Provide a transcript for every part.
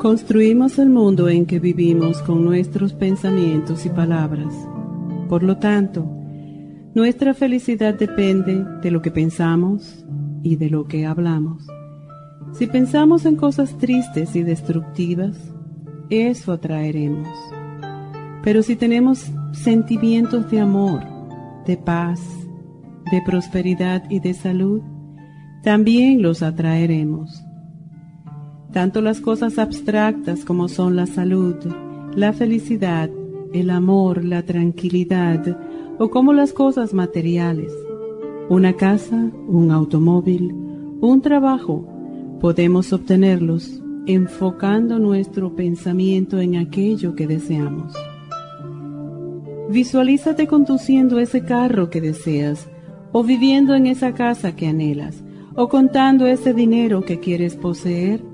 Construimos el mundo en que vivimos con nuestros pensamientos y palabras. Por lo tanto, nuestra felicidad depende de lo que pensamos y de lo que hablamos. Si pensamos en cosas tristes y destructivas, eso atraeremos. Pero si tenemos sentimientos de amor, de paz, de prosperidad y de salud, también los atraeremos. Tanto las cosas abstractas como son la salud, la felicidad, el amor, la tranquilidad, o como las cosas materiales, una casa, un automóvil, un trabajo, podemos obtenerlos enfocando nuestro pensamiento en aquello que deseamos. Visualízate conduciendo ese carro que deseas, o viviendo en esa casa que anhelas, o contando ese dinero que quieres poseer,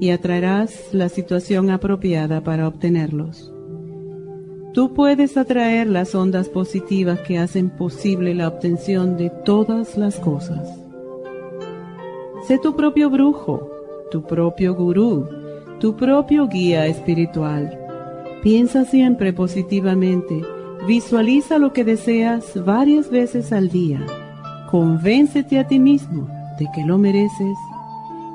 y atraerás la situación apropiada para obtenerlos. Tú puedes atraer las ondas positivas que hacen posible la obtención de todas las cosas. Sé tu propio brujo, tu propio gurú, tu propio guía espiritual. Piensa siempre positivamente, visualiza lo que deseas varias veces al día, convéncete a ti mismo de que lo mereces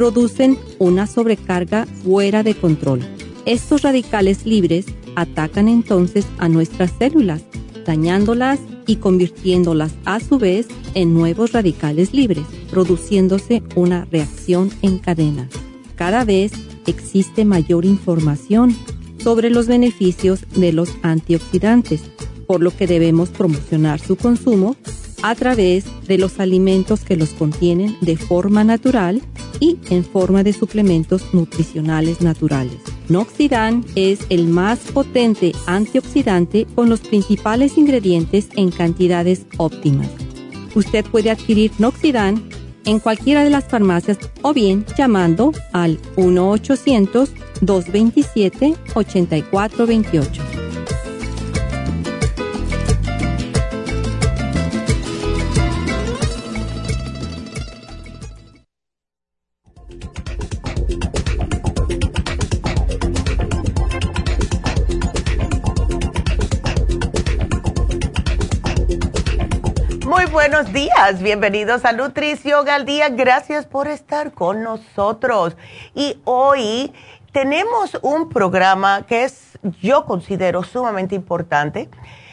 Producen una sobrecarga fuera de control estos radicales libres atacan entonces a nuestras células, dañándolas y convirtiéndolas a su vez en nuevos radicales libres, produciéndose una reacción en cadena. Cada vez existe mayor información sobre los beneficios de los antioxidantes, por lo que debemos promocionar su consumo a través de los alimentos que los contienen de forma natural y en forma de suplementos nutricionales naturales. Noxidan es el más potente antioxidante con los principales ingredientes en cantidades óptimas. Usted puede adquirir Noxidan en cualquiera de las farmacias o bien llamando al 1-800-227-8428. Buenos días, bienvenidos a Nutrición al Día, gracias por estar con nosotros. Y hoy tenemos un programa que es, yo considero sumamente importante.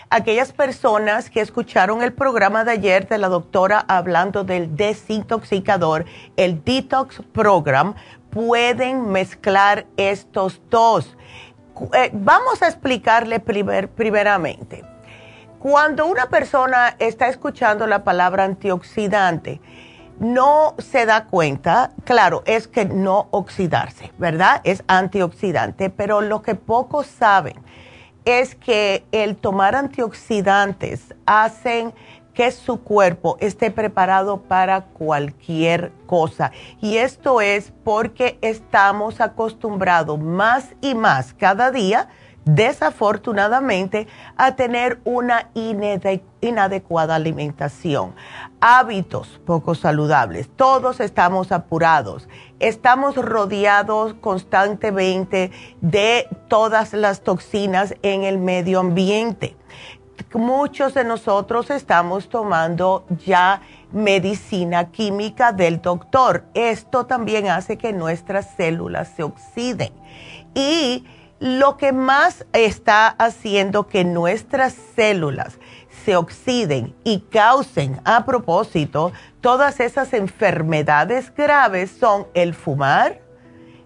aquellas personas que escucharon el programa de ayer de la doctora hablando del desintoxicador, el Detox Program, pueden mezclar estos dos. Eh, vamos a explicarle primeramente. Cuando una persona está escuchando la palabra antioxidante, no se da cuenta, claro, es que no oxidarse, ¿verdad? Es antioxidante, pero lo que pocos saben es que el tomar antioxidantes hacen que su cuerpo esté preparado para cualquier cosa. Y esto es porque estamos acostumbrados más y más cada día desafortunadamente, a tener una inadecuada alimentación, hábitos poco saludables. Todos estamos apurados, estamos rodeados constantemente de todas las toxinas en el medio ambiente. Muchos de nosotros estamos tomando ya medicina química del doctor. Esto también hace que nuestras células se oxiden. Y lo que más está haciendo que nuestras células se oxiden y causen a propósito todas esas enfermedades graves son el fumar,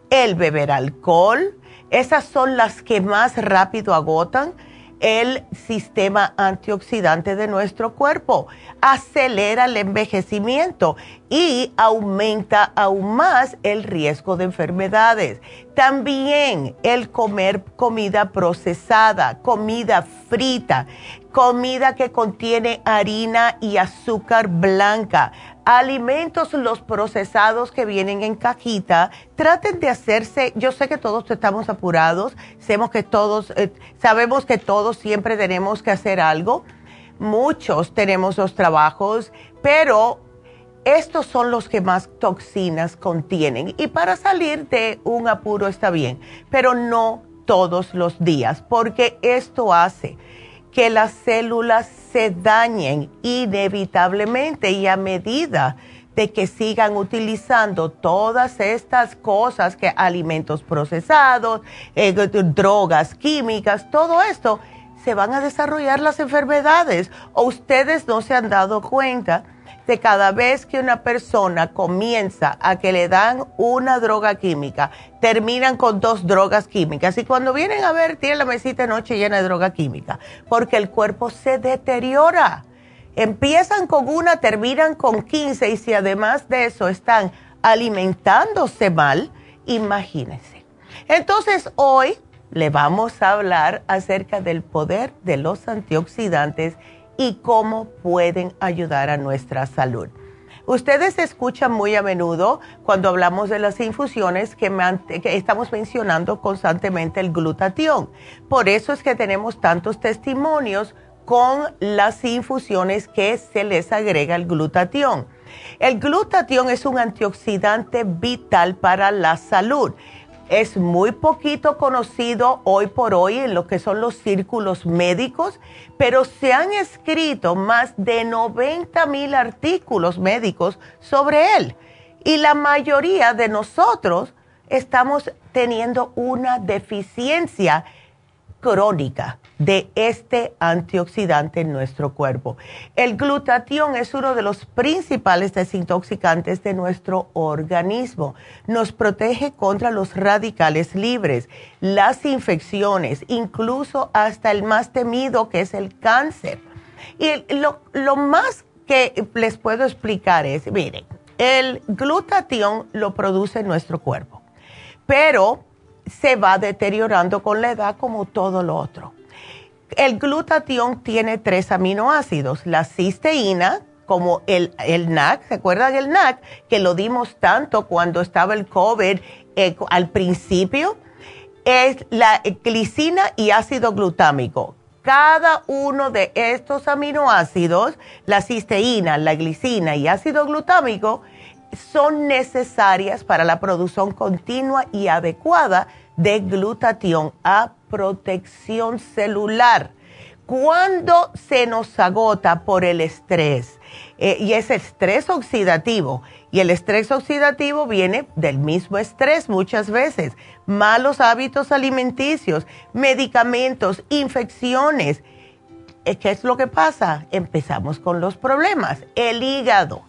el beber alcohol, esas son las que más rápido agotan el sistema antioxidante de nuestro cuerpo, acelera el envejecimiento y aumenta aún más el riesgo de enfermedades. También el comer comida procesada, comida frita, comida que contiene harina y azúcar blanca, alimentos los procesados que vienen en cajita, traten de hacerse, yo sé que todos estamos apurados, sabemos que todos, eh, sabemos que todos siempre tenemos que hacer algo, muchos tenemos los trabajos, pero estos son los que más toxinas contienen. Y para salir de un apuro está bien, pero no todos los días, porque esto hace que las células se dañen inevitablemente y a medida de que sigan utilizando todas estas cosas, que alimentos procesados, eh, drogas químicas, todo esto, se van a desarrollar las enfermedades. O ustedes no se han dado cuenta de cada vez que una persona comienza a que le dan una droga química, terminan con dos drogas químicas y cuando vienen a ver tienen la mesita de noche llena de droga química, porque el cuerpo se deteriora. Empiezan con una, terminan con 15 y si además de eso están alimentándose mal, imagínense. Entonces hoy le vamos a hablar acerca del poder de los antioxidantes y cómo pueden ayudar a nuestra salud. Ustedes escuchan muy a menudo cuando hablamos de las infusiones que, estamos mencionando constantemente el glutatión. Por eso es que tenemos tantos testimonios con las infusiones que se les agrega el glutatión. El glutatión es un antioxidante vital para la salud es muy poquito conocido hoy por hoy en lo que son los círculos médicos, pero se han escrito más de 90 mil artículos médicos sobre él. Y la mayoría de nosotros estamos teniendo una deficiencia crónica de este antioxidante en nuestro cuerpo. El glutatión es uno de los principales desintoxicantes de nuestro organismo. Nos protege contra los radicales libres, las infecciones, incluso hasta el más temido que es el cáncer. Y lo, lo más que les puedo explicar es, miren, el glutatión lo produce nuestro cuerpo, pero se va deteriorando con la edad como todo lo otro. El glutatión tiene tres aminoácidos, la cisteína, como el, el NAC, ¿se acuerdan del NAC? Que lo dimos tanto cuando estaba el COVID eh, al principio. Es la glicina y ácido glutámico. Cada uno de estos aminoácidos, la cisteína, la glicina y ácido glutámico, son necesarias para la producción continua y adecuada de glutatión a protección celular. Cuando se nos agota por el estrés, eh, y es estrés oxidativo, y el estrés oxidativo viene del mismo estrés muchas veces, malos hábitos alimenticios, medicamentos, infecciones, ¿qué es lo que pasa? Empezamos con los problemas. El hígado.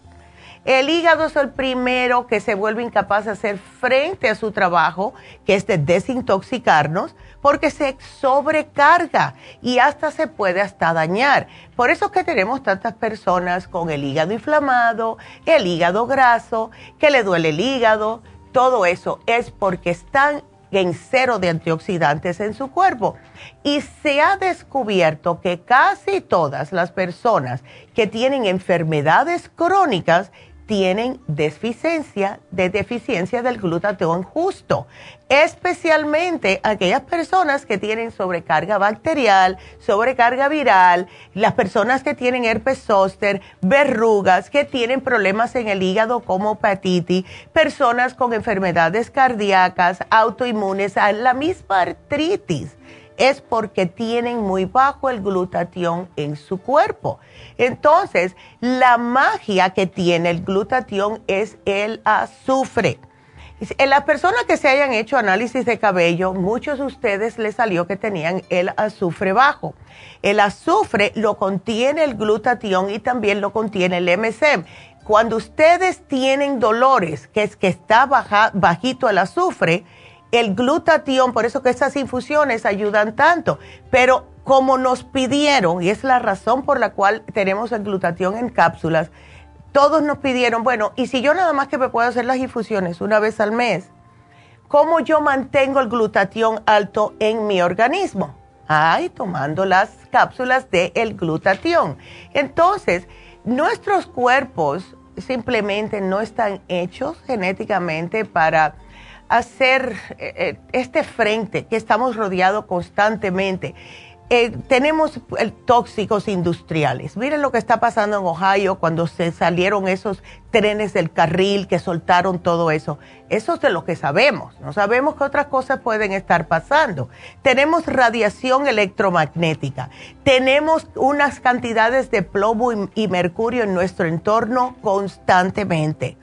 El hígado es el primero que se vuelve incapaz de hacer frente a su trabajo, que es de desintoxicarnos, porque se sobrecarga y hasta se puede hasta dañar. Por eso que tenemos tantas personas con el hígado inflamado, el hígado graso, que le duele el hígado, todo eso es porque están en cero de antioxidantes en su cuerpo. Y se ha descubierto que casi todas las personas que tienen enfermedades crónicas tienen deficiencia de deficiencia del glutatión justo, especialmente aquellas personas que tienen sobrecarga bacterial, sobrecarga viral, las personas que tienen herpes zóster, verrugas, que tienen problemas en el hígado como hepatitis, personas con enfermedades cardíacas, autoinmunes, la misma artritis es porque tienen muy bajo el glutatión en su cuerpo. Entonces, la magia que tiene el glutatión es el azufre. En las personas que se hayan hecho análisis de cabello, muchos de ustedes les salió que tenían el azufre bajo. El azufre lo contiene el glutatión y también lo contiene el MSM. Cuando ustedes tienen dolores, que es que está bajito el azufre, el glutatión, por eso que esas infusiones ayudan tanto, pero como nos pidieron, y es la razón por la cual tenemos el glutatión en cápsulas, todos nos pidieron, bueno, y si yo nada más que me puedo hacer las infusiones una vez al mes, ¿cómo yo mantengo el glutatión alto en mi organismo? Ay, tomando las cápsulas del el glutatión. Entonces, nuestros cuerpos simplemente no están hechos genéticamente para hacer eh, eh, este frente que estamos rodeados constantemente. Eh, tenemos tóxicos industriales. Miren lo que está pasando en Ohio cuando se salieron esos trenes del carril que soltaron todo eso. Eso es de lo que sabemos. No sabemos qué otras cosas pueden estar pasando. Tenemos radiación electromagnética. Tenemos unas cantidades de plomo y mercurio en nuestro entorno constantemente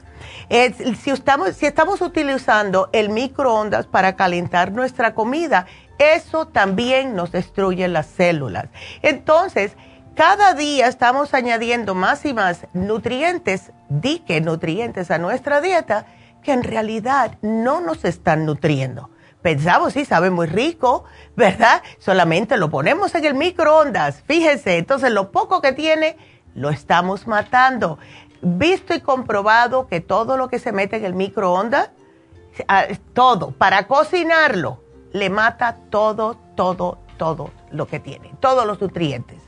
si, estamos, si estamos utilizando el microondas para calentar nuestra comida, eso también nos destruye las células. Entonces, cada día estamos añadiendo más y más nutrientes, dique nutrientes a nuestra dieta, que en realidad no nos están nutriendo. Pensamos, sí, sabe muy rico, ¿verdad? Solamente lo ponemos en el microondas. Fíjense, entonces lo poco que tiene, lo estamos matando visto y comprobado que todo lo que se mete en el microondas, ah, todo, para cocinarlo, le mata todo, todo, todo lo que tiene, todos los nutrientes.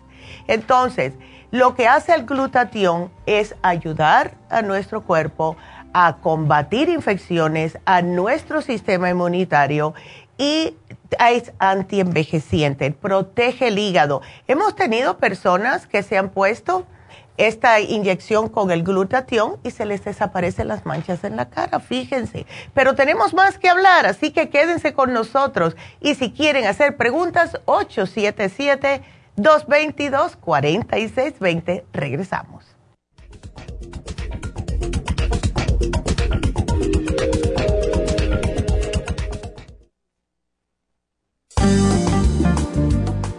Entonces, lo que hace el glutatión es ayudar a nuestro cuerpo a combatir infecciones, a nuestro sistema inmunitario y es antienvejeciente, protege el hígado. Hemos tenido personas que se han puesto esta inyección con el glutatión y se les desaparecen las manchas en la cara, fíjense. Pero tenemos más que hablar, así que quédense con nosotros. Y si quieren hacer preguntas, 877-222-4620. Regresamos.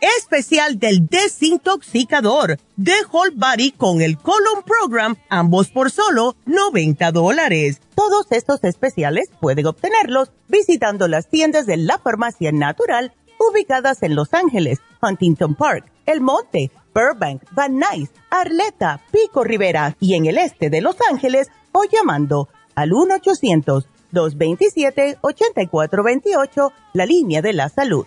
Especial del desintoxicador, de Whole Body con el Colon Program, ambos por solo 90 dólares. Todos estos especiales pueden obtenerlos visitando las tiendas de la farmacia natural ubicadas en Los Ángeles, Huntington Park, El Monte, Burbank, Van Nuys, Arleta, Pico Rivera y en el este de Los Ángeles o llamando al 1-800-227-8428, la línea de la salud.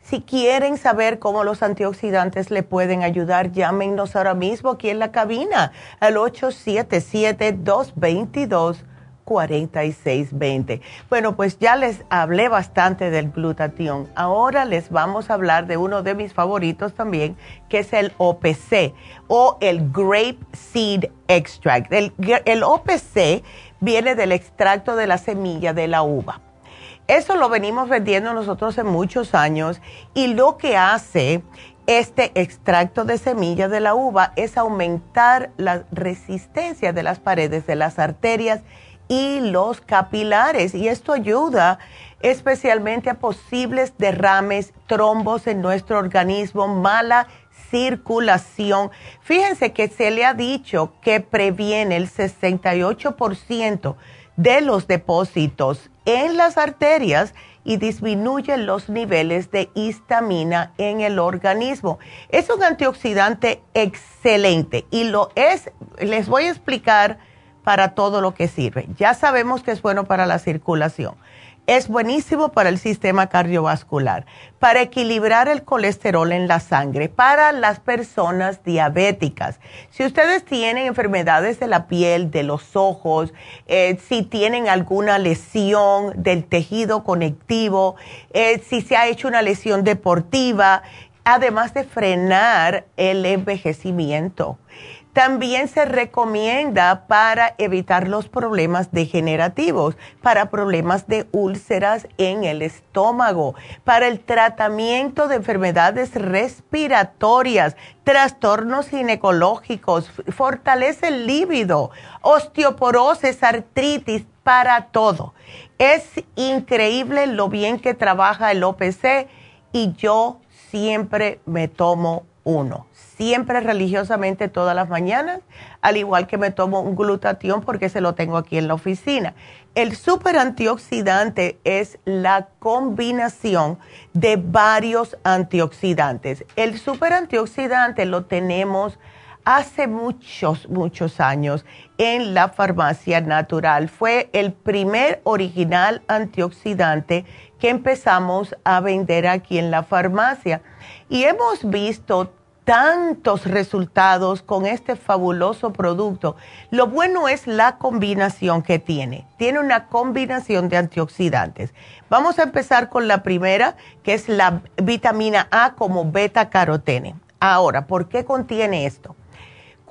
Si quieren saber cómo los antioxidantes le pueden ayudar, llámenos ahora mismo aquí en la cabina al 877-222-4620. Bueno, pues ya les hablé bastante del glutatión. Ahora les vamos a hablar de uno de mis favoritos también, que es el OPC o el Grape Seed Extract. El, el OPC viene del extracto de la semilla de la uva. Eso lo venimos vendiendo nosotros en muchos años y lo que hace este extracto de semilla de la uva es aumentar la resistencia de las paredes de las arterias y los capilares y esto ayuda especialmente a posibles derrames, trombos en nuestro organismo, mala circulación. Fíjense que se le ha dicho que previene el 68% de los depósitos en las arterias y disminuye los niveles de histamina en el organismo. Es un antioxidante excelente y lo es, les voy a explicar para todo lo que sirve. Ya sabemos que es bueno para la circulación es buenísimo para el sistema cardiovascular, para equilibrar el colesterol en la sangre, para las personas diabéticas. Si ustedes tienen enfermedades de la piel, de los ojos, eh, si tienen alguna lesión del tejido conectivo, eh, si se ha hecho una lesión deportiva, además de frenar el envejecimiento. También se recomienda para evitar los problemas degenerativos, para problemas de úlceras en el estómago, para el tratamiento de enfermedades respiratorias, trastornos ginecológicos, fortalece el líbido, osteoporosis, artritis, para todo. Es increíble lo bien que trabaja el OPC y yo siempre me tomo uno siempre religiosamente todas las mañanas, al igual que me tomo un glutatión porque se lo tengo aquí en la oficina. El super antioxidante es la combinación de varios antioxidantes. El super antioxidante lo tenemos hace muchos, muchos años en la farmacia natural. Fue el primer original antioxidante que empezamos a vender aquí en la farmacia. Y hemos visto tantos resultados con este fabuloso producto. Lo bueno es la combinación que tiene. Tiene una combinación de antioxidantes. Vamos a empezar con la primera, que es la vitamina A como beta carotene. Ahora, ¿por qué contiene esto?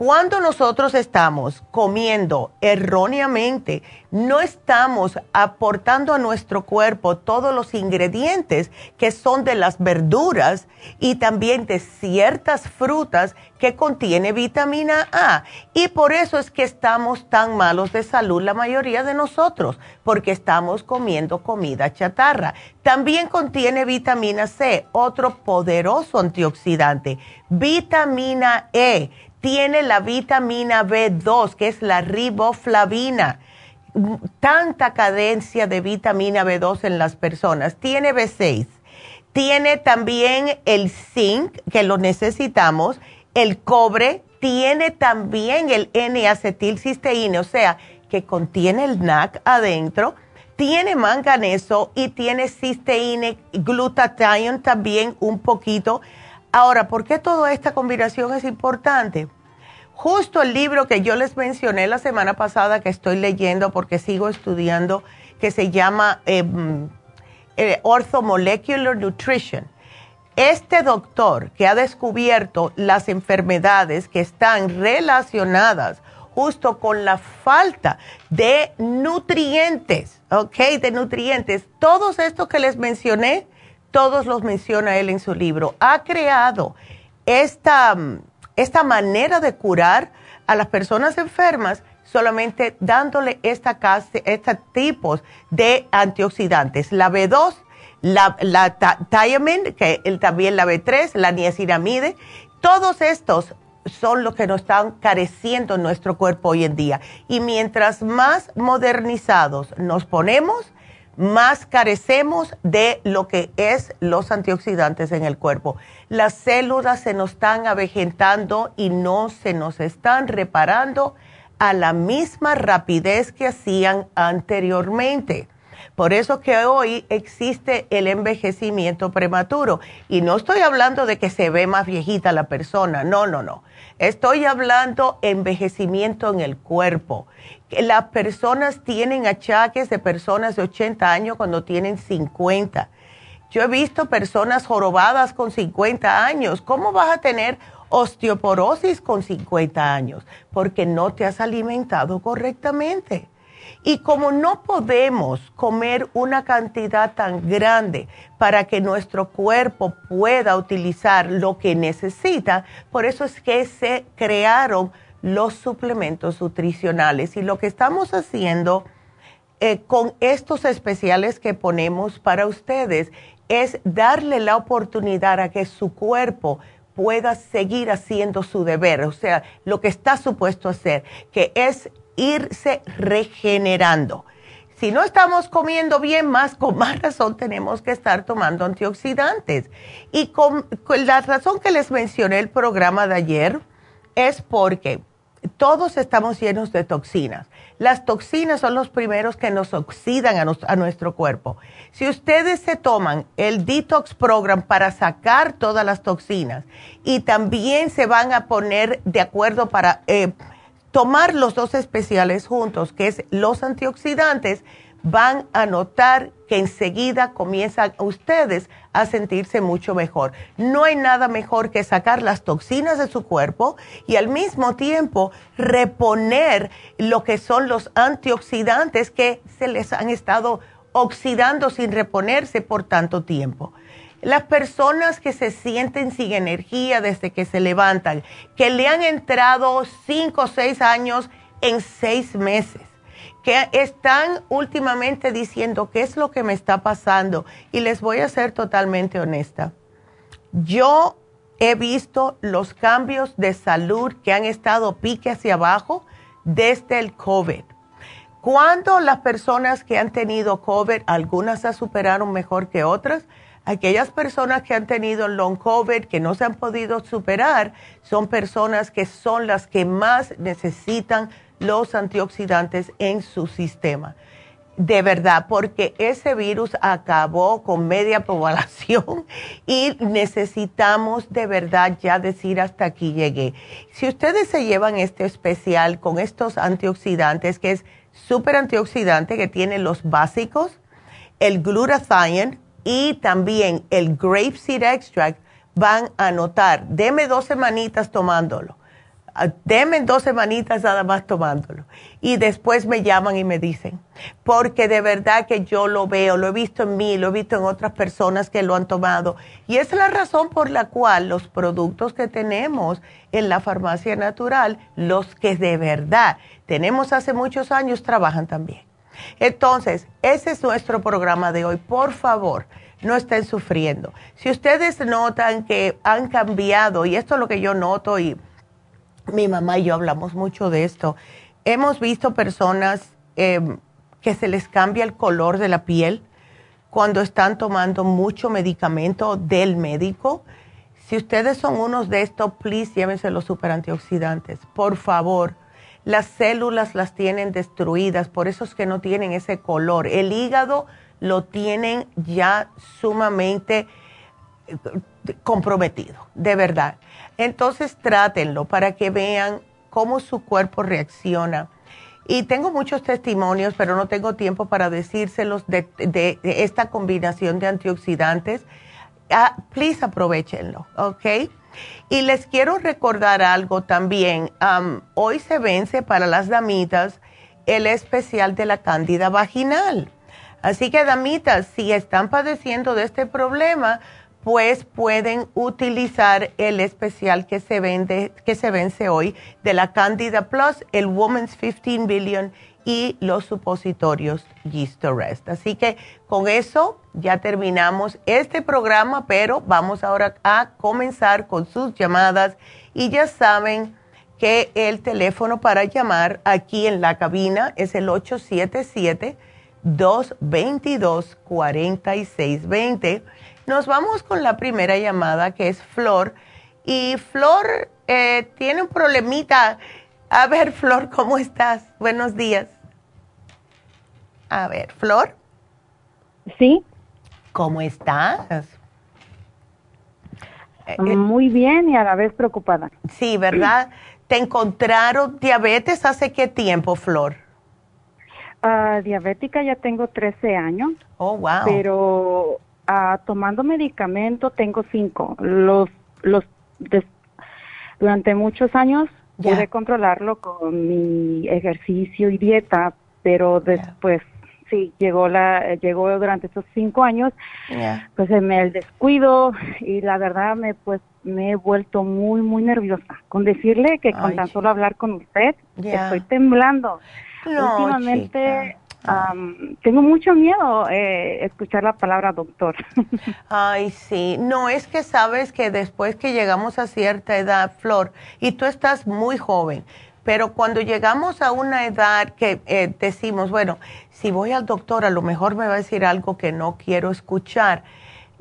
Cuando nosotros estamos comiendo erróneamente, no estamos aportando a nuestro cuerpo todos los ingredientes que son de las verduras y también de ciertas frutas que contiene vitamina A. Y por eso es que estamos tan malos de salud la mayoría de nosotros, porque estamos comiendo comida chatarra. También contiene vitamina C, otro poderoso antioxidante. Vitamina E tiene la vitamina B2, que es la riboflavina. Tanta cadencia de vitamina B2 en las personas. Tiene B6. Tiene también el zinc, que lo necesitamos, el cobre, tiene también el N-acetilcisteína, o sea, que contiene el NAC adentro, tiene manganeso y tiene cisteína, glutathione también un poquito Ahora, ¿por qué toda esta combinación es importante? Justo el libro que yo les mencioné la semana pasada que estoy leyendo porque sigo estudiando, que se llama eh, eh, Orthomolecular Nutrition. Este doctor que ha descubierto las enfermedades que están relacionadas justo con la falta de nutrientes, ¿ok? De nutrientes. Todos estos que les mencioné, todos los menciona él en su libro. Ha creado esta, esta manera de curar a las personas enfermas solamente dándole esta estos tipos de antioxidantes. La B2, la, la que también la B3, la niacinamide, todos estos son los que nos están careciendo en nuestro cuerpo hoy en día. Y mientras más modernizados nos ponemos, más carecemos de lo que es los antioxidantes en el cuerpo. Las células se nos están avejentando y no se nos están reparando a la misma rapidez que hacían anteriormente. Por eso que hoy existe el envejecimiento prematuro. Y no estoy hablando de que se ve más viejita la persona, no, no, no. Estoy hablando envejecimiento en el cuerpo. Las personas tienen achaques de personas de 80 años cuando tienen 50. Yo he visto personas jorobadas con 50 años. ¿Cómo vas a tener osteoporosis con 50 años? Porque no te has alimentado correctamente. Y como no podemos comer una cantidad tan grande para que nuestro cuerpo pueda utilizar lo que necesita, por eso es que se crearon los suplementos nutricionales. Y lo que estamos haciendo eh, con estos especiales que ponemos para ustedes es darle la oportunidad a que su cuerpo pueda seguir haciendo su deber, o sea, lo que está supuesto hacer, que es irse regenerando. Si no estamos comiendo bien, más con más razón tenemos que estar tomando antioxidantes. Y con, la razón que les mencioné el programa de ayer es porque todos estamos llenos de toxinas. Las toxinas son los primeros que nos oxidan a, nuestro cuerpo. Si ustedes se toman el Detox Program para sacar todas las toxinas y también se van a poner de acuerdo para eh, tomar los dos especiales juntos, que es los antioxidantes, van a notar que enseguida comienzan ustedes a sentirse mucho mejor. No hay nada mejor que sacar las toxinas de su cuerpo y al mismo tiempo reponer lo que son los antioxidantes que se les han estado oxidando sin reponerse por tanto tiempo. Las personas que se sienten sin energía desde que se levantan, que le han entrado cinco o seis años en seis meses, que están últimamente diciendo qué es lo que me está pasando. Y les voy a ser totalmente honesta. Yo he visto los cambios de salud que han estado pique hacia abajo desde el COVID. Cuando las personas que han tenido COVID, algunas se superaron mejor que otras, aquellas personas que han tenido long COVID, que no se han podido superar, son personas que son las que más necesitan los antioxidantes en su sistema. De verdad, porque ese virus acabó con media población y necesitamos de verdad ya decir hasta aquí llegué. Si ustedes se llevan este especial con estos antioxidantes, que es súper antioxidante, que tiene los básicos, el glutathione, y también el grape seed extract van a notar, deme dos semanitas tomándolo, deme dos semanitas nada más tomándolo. Y después me llaman y me dicen, porque de verdad que yo lo veo, lo he visto en mí, lo he visto en otras personas que lo han tomado. Y es la razón por la cual los productos que tenemos en la farmacia natural, los que de verdad tenemos hace muchos años, trabajan también. Entonces, ese es nuestro programa de hoy. Por favor, no estén sufriendo. Si ustedes notan que han cambiado, y esto es lo que yo noto, y mi mamá y yo hablamos mucho de esto, hemos visto personas em, que se les cambia el color de la piel cuando están tomando mucho medicamento del médico. Si ustedes son unos de estos, please llévense los super antioxidantes. Por favor, las células las tienen destruidas, por eso es que no tienen ese color. El hígado lo tienen ya sumamente comprometido, de verdad. Entonces trátenlo para que vean cómo su cuerpo reacciona. Y tengo muchos testimonios, pero no tengo tiempo para decírselos de, esta combinación de antioxidantes. Ah, please aprovechenlo, ¿ok? Y les quiero recordar algo también. hoy se vence para las damitas el especial de la cándida vaginal. Así que damitas, si están padeciendo de este problema, pues pueden utilizar el especial que se vende, que se vence hoy de la Candida Plus, el Woman's 15 Billion y los supositorios Yeast Rest. Así que con eso ya terminamos este programa, pero vamos ahora a comenzar con sus llamadas y ya saben que el teléfono para llamar aquí en la cabina es el 877 222 4620 nos vamos con la primera llamada que es Flor. Y Flor eh, tiene un problemita. A ver, Flor, ¿cómo estás? Buenos días. A ver, Flor. Sí. ¿Cómo estás? Eh, eh, Muy bien y a la vez preocupada. Sí, ¿verdad? ¿Te encontraron diabetes hace qué tiempo, Flor? Uh, diabética ya tengo 13 años. Oh, wow. Pero tomando medicamento tengo cinco. Los, los, durante muchos años pude controlarlo con mi ejercicio y dieta, pero después, sí, llegó la, llegó durante esos cinco años, pues me el descuido y la verdad me, pues, me he vuelto muy, muy nerviosa. Con decirle que con tan solo hablar con usted, estoy temblando. Últimamente, tengo mucho miedo eh, escuchar la palabra doctor. Ay, sí. No, es que sabes que después que llegamos a cierta edad, Flor, y tú estás muy joven, pero cuando llegamos a una edad que eh, decimos, bueno, si voy al doctor, a lo mejor me va a decir algo que no quiero escuchar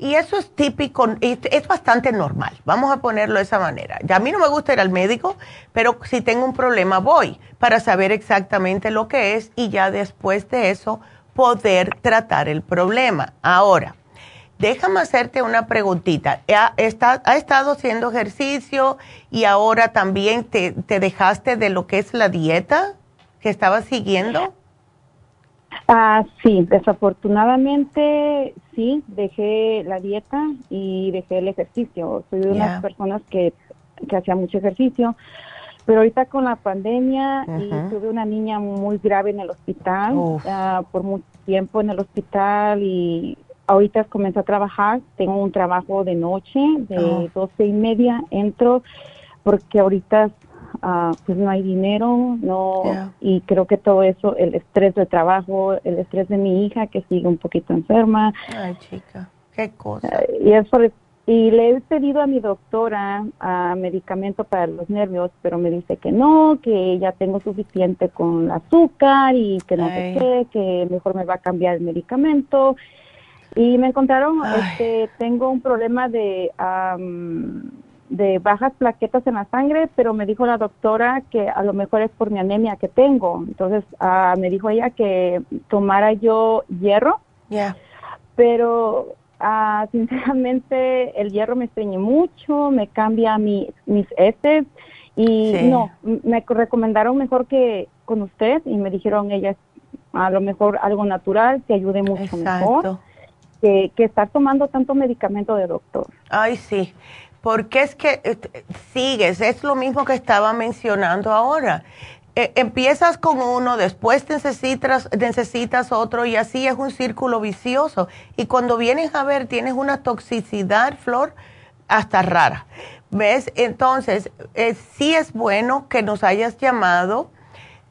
y eso es típico, es bastante normal, vamos a ponerlo de esa manera. Ya a mí no me gusta ir al médico, pero si tengo un problema voy para saber exactamente lo que es y ya después de eso poder tratar el problema. Ahora, déjame hacerte una preguntita. ¿Ha, estado haciendo ejercicio y ahora también te, te dejaste de lo que es la dieta que estabas siguiendo? Ah, sí, desafortunadamente sí, dejé la dieta y dejé el ejercicio. Soy de unas personas que, que hacía mucho ejercicio, pero ahorita con la pandemia y tuve una niña muy grave en el hospital, ah, por mucho tiempo en el hospital y ahorita comencé a trabajar, tengo un trabajo de noche de oh. doce y media, entro porque ahorita Ah, pues no hay dinero, no, y creo que todo eso, el estrés de trabajo, el estrés de mi hija que sigue un poquito enferma. Ay, chica, qué cosa. Ah, y es y le he pedido a mi doctora a medicamento para los nervios, pero me dice que no, que ya tengo suficiente con el azúcar y que no sé qué, que mejor me va a cambiar el medicamento. Y me encontraron, este, tengo un problema de de bajas plaquetas en la sangre, pero me dijo la doctora que a lo mejor es por mi anemia que tengo. Entonces ah, me dijo ella que tomara yo hierro. Pero ah, sinceramente el hierro me estreñe mucho, me cambia mi, mis heces y no, me recomendaron mejor que con usted y me dijeron ellas a lo mejor algo natural que ayude mucho mejor que, que estar tomando tanto medicamento de doctor. Ay, sí porque es que eh, sigues, es lo mismo que estaba mencionando ahora. Eh, empiezas con uno, después necesitas, necesitas otro y así es un círculo vicioso. Y cuando vienes a ver, tienes una toxicidad, Flor, hasta rara. ¿Ves? Entonces, eh, sí es bueno que nos hayas llamado.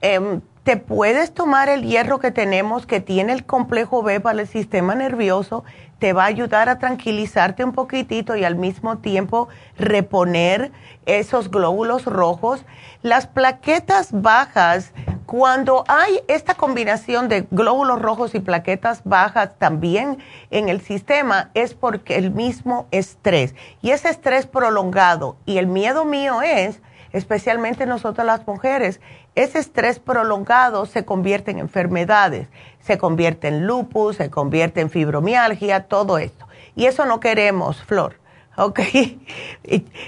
Em, te puedes tomar el hierro que tenemos, que tiene el complejo B para el sistema nervioso, te va a ayudar a tranquilizarte un poquitito y al mismo tiempo reponer esos glóbulos rojos. Las plaquetas bajas, cuando hay esta combinación de glóbulos rojos y plaquetas bajas también en el sistema, es porque el mismo estrés. Y ese estrés prolongado, y el miedo mío es, especialmente nosotras las mujeres, ese estrés prolongado se convierte en enfermedades se convierte en lupus, se convierte en fibromialgia, todo esto. Y eso no queremos, Flor. Ok.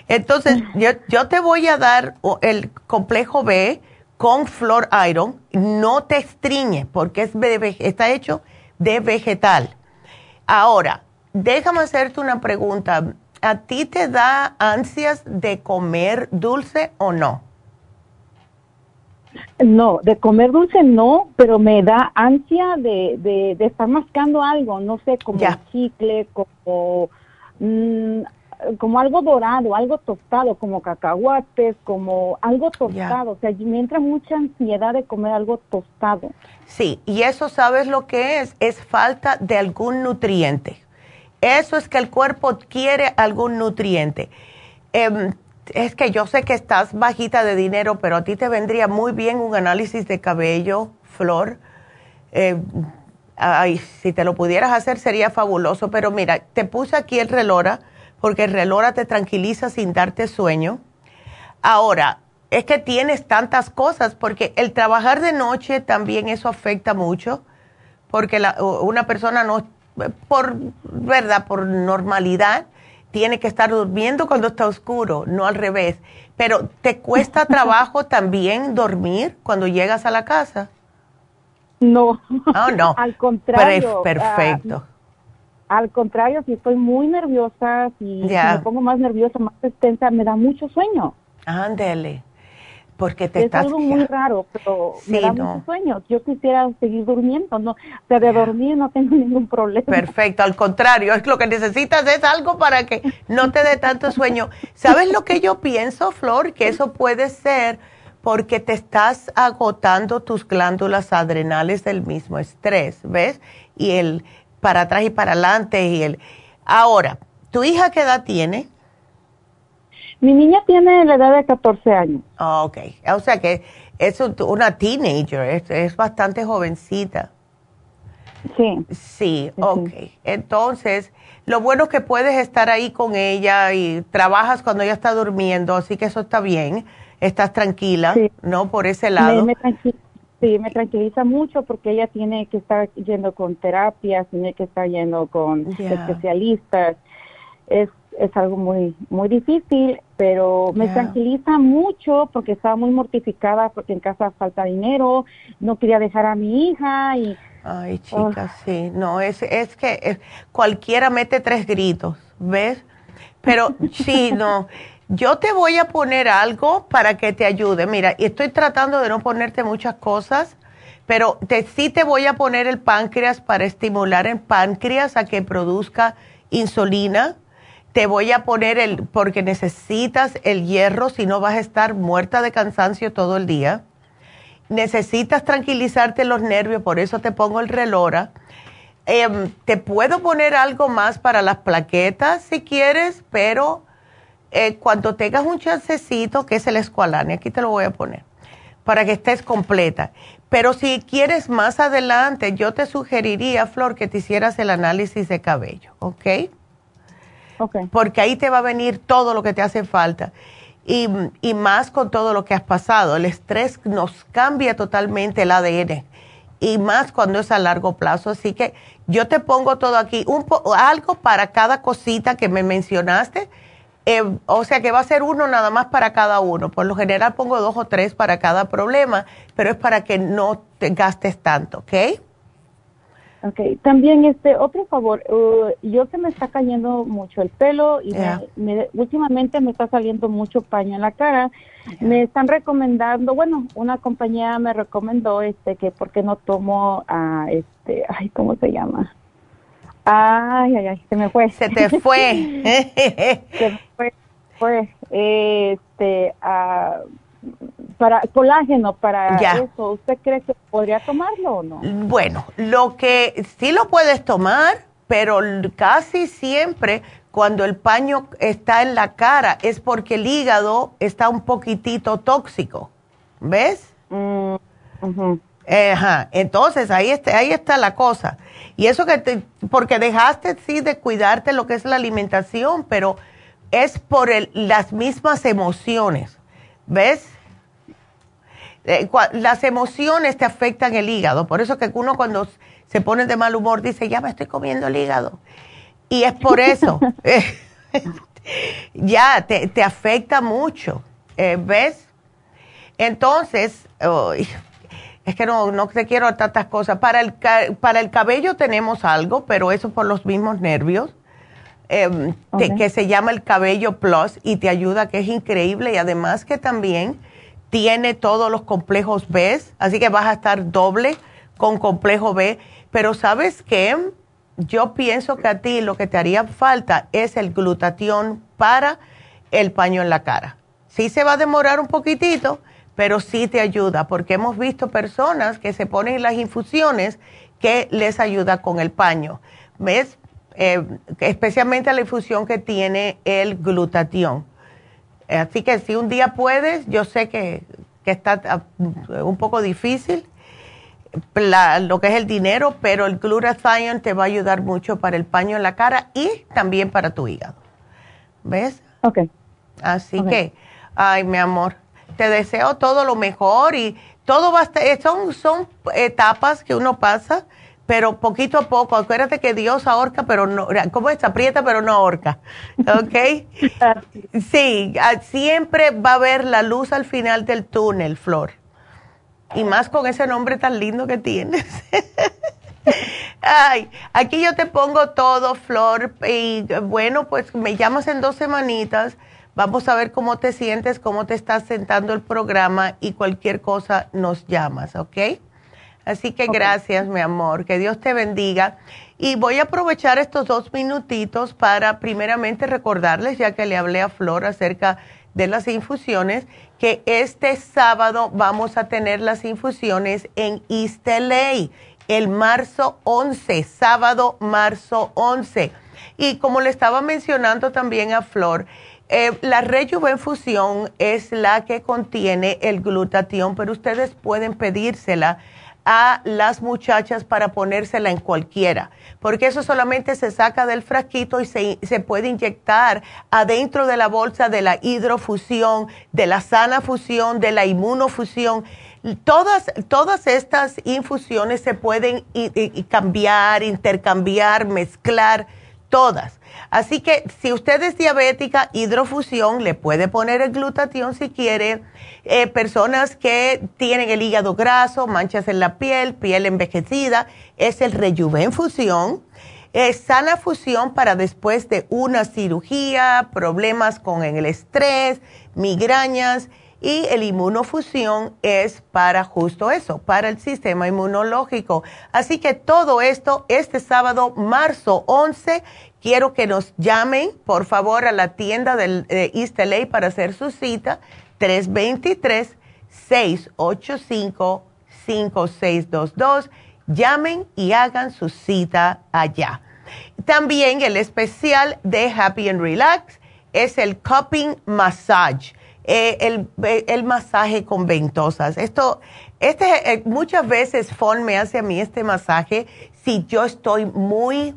Entonces, yo, yo te voy a dar el complejo B con Flor Iron. No te estriñe porque es está hecho de vegetal. Ahora, déjame hacerte una pregunta. ¿A ti te da ansias de comer dulce o no? No, de comer dulce no, pero me da ansia de, de, estar mascando algo, no sé, como chicle, como, mm, como algo dorado, algo tostado, como cacahuates, como algo tostado. O sea, me entra mucha ansiedad de comer algo tostado. Sí, y eso sabes lo que es, es falta de algún nutriente. Eso es que el cuerpo quiere algún nutriente. Em, es que yo sé que estás bajita de dinero, pero a ti te vendría muy bien un análisis de cabello, Flor. Eh, ay, si te lo pudieras hacer sería fabuloso, pero mira, te puse aquí el relora, porque el relora te tranquiliza sin darte sueño. Ahora, es que tienes tantas cosas, porque el trabajar de noche también eso afecta mucho, porque una persona no, por verdad, por normalidad, tiene que estar durmiendo cuando está oscuro, no al revés. Pero ¿te cuesta trabajo también dormir cuando llegas a la casa? No. Oh, no. al contrario. perfecto. Ah, al contrario, si estoy muy nerviosa, si, me pongo más nerviosa, más extensa, me da mucho sueño. Ándele porque te es estás... algo muy raro, pero me da mucho sueño. Yo quisiera seguir durmiendo, no, o sea, de dormir no tengo ningún problema. Perfecto, al contrario, es lo que necesitas es algo para que no te dé tanto sueño. ¿Sabes lo que yo pienso, Flor? Que eso puede ser porque te estás agotando tus glándulas adrenales del mismo estrés, ¿ves? Y el para atrás y para adelante y el... Ahora, ¿tu hija qué edad tiene? Mi niña tiene la edad de 14 años. Ah, ok. O sea que es una teenager, es, bastante jovencita. Sí. Sí, ok. Entonces, lo bueno es que puedes estar ahí con ella y trabajas cuando ella está durmiendo, así que eso está bien. Estás tranquila, ¿no? Por ese lado. sí, me tranquiliza mucho porque ella tiene que estar yendo con terapias, tiene que estar yendo con especialistas. Es es algo muy muy difícil, pero me tranquiliza mucho porque estaba muy mortificada porque en casa falta dinero, no quería dejar a mi hija y Ay, chica, sí, no, es, es que eh, cualquiera mete tres gritos, ¿ves? Pero sí, no, yo te voy a poner algo para que te ayude. Mira, y estoy tratando de no ponerte muchas cosas, pero te, sí te voy a poner el páncreas para estimular el páncreas a que produzca insulina te voy a poner el, porque necesitas el hierro, si no vas a estar muerta de cansancio todo el día. Necesitas tranquilizarte los nervios, por eso te pongo el relora. Em, te puedo poner algo más para las plaquetas si quieres, pero eh, cuando tengas un chancecito, que es el escualane, aquí te lo voy a poner, para que estés completa. Pero si quieres más adelante, yo te sugeriría, Flor, que te hicieras el análisis de cabello, ¿ok? Porque ahí te va a venir todo lo que te hace falta. Y, y, más con todo lo que has pasado. El estrés nos cambia totalmente el ADN. Y más cuando es a largo plazo. Así que yo te pongo todo aquí. Un algo para cada cosita que me mencionaste. Eh, o sea que va a ser uno nada más para cada uno. Por lo general pongo dos o tres para cada problema, pero es para que no te gastes tanto, ¿ok? Okay, también este otro favor, uh, yo se me está cayendo mucho el pelo y últimamente me está saliendo mucho paño en la cara. Me están recomendando, bueno, una compañía me recomendó este que porque no tomo a este, ay, ¿cómo se llama? Ay, ay, ay, se me fue. Se te fue. se me fue, fue este, a para colágeno para eso, ¿usted cree que podría tomarlo o no? Bueno, lo que sí lo puedes tomar, pero casi siempre cuando el paño está en la cara es porque el hígado está un poquitito tóxico, ¿ves? Mm, Ajá. Entonces ahí está, ahí está la cosa. Y eso que te, porque dejaste sí de cuidarte lo que es la alimentación, pero es por las mismas emociones. ¿Ves? Eh, las emociones te afectan el hígado. Por eso que uno cuando se pone de mal humor dice, ya me estoy comiendo el hígado. Y es por eso. ya te, te afecta mucho, eh, ¿ves? Entonces, es que no, no te quiero tantas cosas. Para el, para el cabello tenemos algo, pero eso por los mismos nervios, em, que se llama el cabello plus y te ayuda, que es increíble y además que también tiene todos los complejos B, así que vas a estar doble con complejo B. Pero sabes qué, yo pienso que a ti lo que te haría falta es el glutatión para el paño en la cara. Sí se va a demorar un poquitito, pero sí te ayuda, porque hemos visto personas que se ponen las infusiones que les ayuda con el paño. ¿Ves? Eh, especialmente la infusión que tiene el glutatión. Así que si un día puedes, yo sé que, está ah, un poco difícil lo que es el dinero, pero el glutathione te va a ayudar mucho para el paño en la cara y también para tu hígado. ¿Ves? Ok. Así que, ay, mi amor, te deseo todo lo mejor y todo va a estar, son, son etapas que uno pasa, pero poquito a poco, acuérdate que Dios ahorca, pero no, ¿cómo es? Aprieta, pero no ahorca, ¿ok? sí, siempre va a haber la luz al final del túnel, Flor. Y más con ese nombre tan lindo que tienes. Ay, aquí yo te pongo todo, Flor, y bueno, pues me llamas en dos semanitas Vamos a ver cómo te sientes, cómo te está sentando el programa y cualquier cosa nos llamas, ¿ok? Así que gracias, mi amor, que Dios te bendiga. Y voy a aprovechar estos dos minutitos para primeramente recordarles, ya que le hablé a Flor acerca de las infusiones, que este sábado vamos a tener las infusiones en LA, el marzo 11, sábado marzo 11. Y como le estaba mencionando también a Flor, eh, la rejuvenfusión es la que contiene el glutatión, pero ustedes pueden pedírsela a las muchachas para ponérsela en cualquiera, porque eso solamente se saca del frasquito y se, se, puede inyectar adentro de la bolsa de la hidrofusión, de la sana fusión, de la inmunofusión. Todas, todas estas infusiones se pueden cambiar, intercambiar, mezclar, todas. Así que si usted es diabética, hidrofusión, le puede poner el glutatión si quiere. Eh, personas que tienen el hígado graso, manchas en la piel, piel envejecida, es el rejuvenfusión. Es sana fusión para después de una cirugía, problemas con el estrés, migrañas y el inmunofusión es para justo eso, para el sistema inmunológico. Así que todo esto este sábado, marzo 11, quiero que nos llamen, por favor, a la tienda de East LA para hacer su cita, 323-685-5622. Llamen y hagan su cita allá. También el especial de Happy and Relax es el Cupping Massage eh, el, eh, el, masaje con ventosas. Esto, este, eh, muchas veces Fon me hace a mí este masaje si yo estoy muy,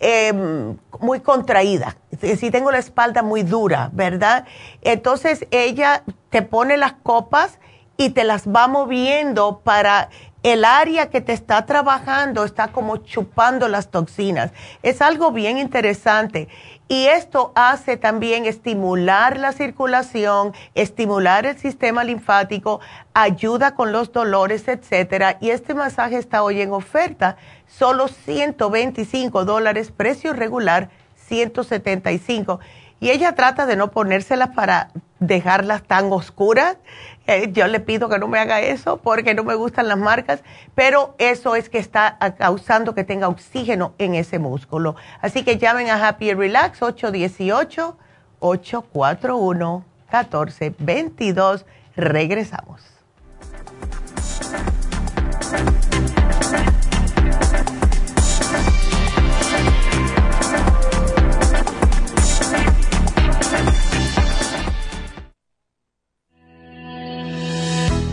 em, muy contraída, si tengo la espalda muy dura, ¿verdad? Entonces ella te pone las copas y te las va moviendo para el área que te está trabajando, está como chupando las toxinas. Es algo bien interesante. Y esto hace también estimular la circulación, estimular el sistema linfático, ayuda con los dolores, etcétera. Y este masaje está hoy en oferta, solo 125 dólares, precio regular 175. Y ella trata de no ponérselas para dejarlas tan oscuras eh, yo le pido que no me haga eso porque no me gustan las marcas, pero eso es que está causando que tenga oxígeno en ese músculo. Así que llamen a Happy Relax 818-841-1422. Regresamos.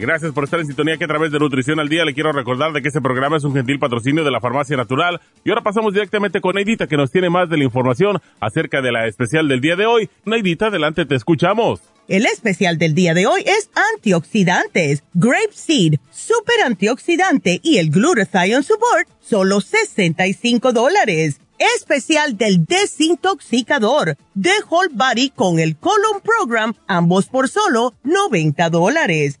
Gracias por estar en sintonía que a través de Nutrición al Día le quiero recordar de que este programa es un gentil patrocinio de la Farmacia Natural. Y ahora pasamos directamente con Neidita que nos tiene más de la información acerca de la especial del día de hoy. Neidita, adelante, te escuchamos. El especial del día de hoy es antioxidantes, grape seed, super antioxidante y el glutathione support, solo 65 dólares. Especial del desintoxicador, de Whole Body con el Colon Program, ambos por solo 90 dólares.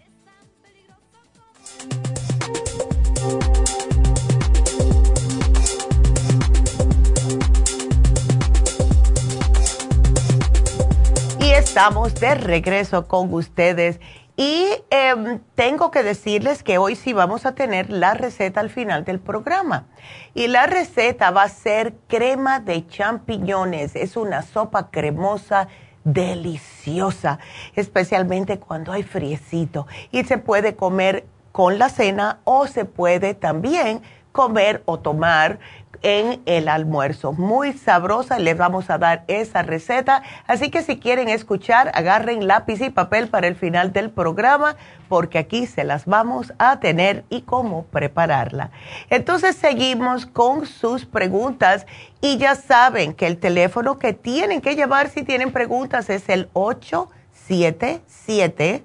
Estamos de regreso con ustedes y em, tengo que decirles que hoy sí vamos a tener la receta al final del programa. Y la receta va a ser crema de champiñones. Es una sopa cremosa deliciosa, especialmente cuando hay friecito. Y se puede comer con la cena o se puede también comer o tomar en el almuerzo. Muy sabrosa, les vamos a dar esa receta. Así que si quieren escuchar, agarren lápiz y papel para el final del programa, porque aquí se las vamos a tener y cómo prepararla. Entonces seguimos con sus preguntas y ya saben que el teléfono que tienen que llevar si tienen preguntas es el 877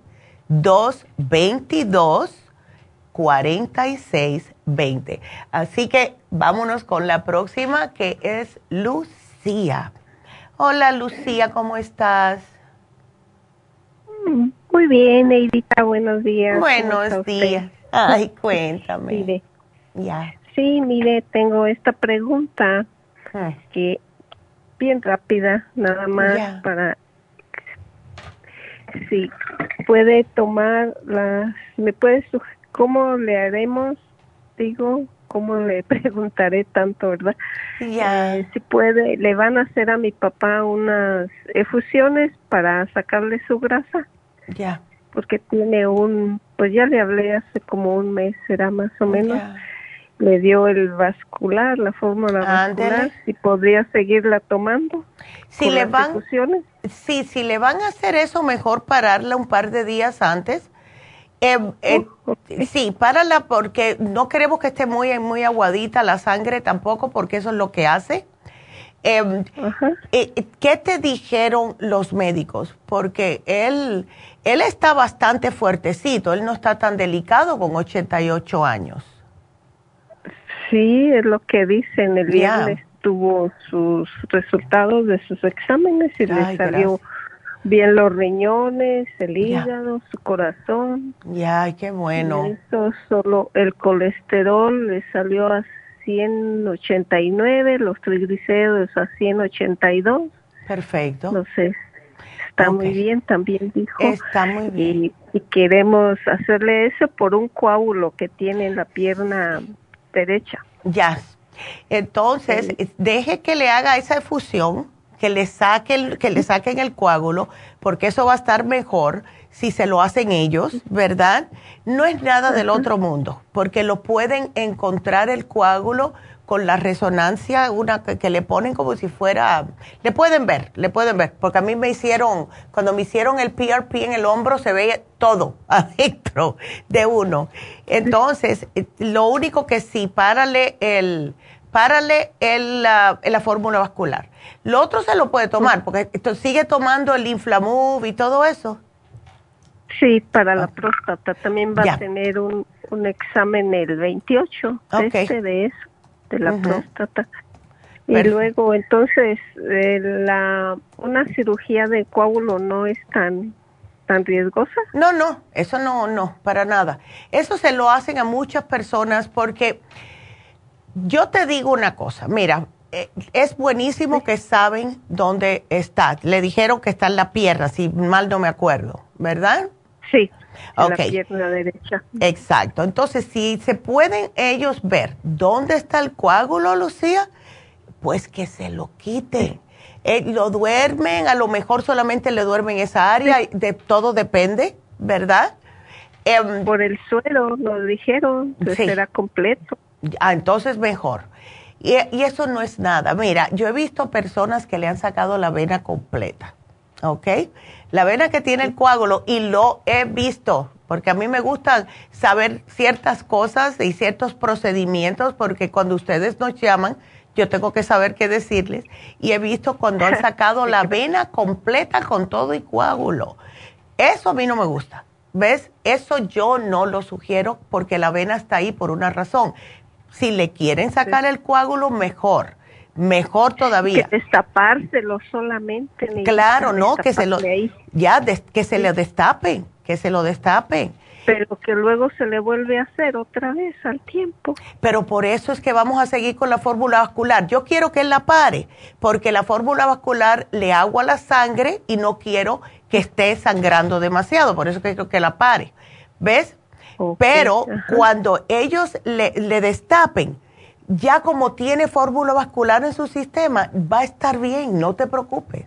222 4620. Así que vámonos con la próxima que es Lucía. Hola Lucía, ¿cómo estás? Muy bien, Neidita, buenos días. Buenos días. Ay, cuéntame. Mire, ya. Sí, mire, tengo esta pregunta ah. que bien rápida, nada más para si puede tomar las, me puede ¿Cómo le haremos? Digo, ¿cómo le preguntaré tanto, verdad? Ya. Eh, si puede, le van a hacer a mi papá unas efusiones para sacarle su grasa. Ya. Porque tiene un, pues ya le hablé hace como un mes, será más o menos. Le dio el vascular, la fórmula vascular, si podría seguirla tomando. Si le van, sí, si le van a hacer eso, mejor pararla un par de días antes eh, eh, sí, párala porque no queremos que esté muy, muy aguadita la sangre tampoco, porque eso es lo que hace. Em, eh, ¿Qué te dijeron los médicos? Porque él, él está bastante fuertecito, él no está tan delicado con 88 años. Sí, es lo que dicen. El viernes tuvo sus resultados de sus exámenes y le salió bien los riñones, el hígado, su corazón. Ya, qué bueno. eso solo el colesterol le salió a 189, los triglicéridos a 182. Perfecto. Entonces, está muy bien, también dijo. Está muy bien. Y, y, queremos hacerle eso por un coágulo que tiene en la pierna derecha. Ya. Entonces, deje que le haga esa efusión que le saquen, que le saquen el coágulo, porque eso va a estar mejor si se lo hacen ellos, ¿verdad? No es nada del otro mundo, porque lo pueden encontrar el coágulo con la resonancia, una que, le ponen como si fuera, le pueden ver, le pueden ver, porque a mí me hicieron, cuando me hicieron el PRP en el hombro, se veía todo adentro de uno. Entonces, lo único que sí, párale el, párale el, la, la fórmula vascular. Lo otro se lo puede tomar, porque sigue tomando el Inflamove y todo eso. Sí, para la próstata. También va a tener un, un examen el 28 este de eso de la próstata. Y luego, entonces, eh, la, una cirugía de coágulo no es tan, tan riesgosa. No, no, eso no, no, para nada. Eso se lo hacen a muchas personas porque yo te digo una cosa, mira, eh, es buenísimo que saben dónde está. Le dijeron que está en la pierna, si mal no me acuerdo, ¿verdad? Sí la pierna derecha. Exacto. Entonces, si se pueden ellos ver dónde está el coágulo, Lucía, pues que se lo quiten. Eh, lo duermen, a lo mejor solamente le duermen esa área, de todo depende, ¿verdad? Em, Por el suelo, lo dijeron, pues será completo. Ah, entonces mejor. Y, y, eso no es nada. Mira, yo he visto personas que le han sacado la vena completa, ¿ok? la vena que tiene el coágulo y lo he visto, porque a mí me gusta saber ciertas cosas y ciertos procedimientos, porque cuando ustedes nos llaman, yo tengo que saber qué decirles. Y he visto cuando han sacado la vena completa con todo y coágulo. Eso a mí no me gusta. ¿Ves? Eso yo no lo sugiero porque la vena está ahí por una razón. Si le quieren sacar el coágulo, mejor mejor todavía. Que destapárselo solamente. Claro, no, que se lo, ya, que se le destapen, que se lo destapen. Pero que luego se le vuelve a hacer otra vez al tiempo. Pero por eso es que vamos a seguir con la fórmula vascular. Yo quiero que él la pare, porque la fórmula vascular le agua la sangre y no quiero que esté sangrando demasiado, por eso quiero que la pare. ¿Ves? Pero cuando ellos le, le destapen, ya como tiene fórmula vascular en su sistema, va a estar bien, no te preocupes.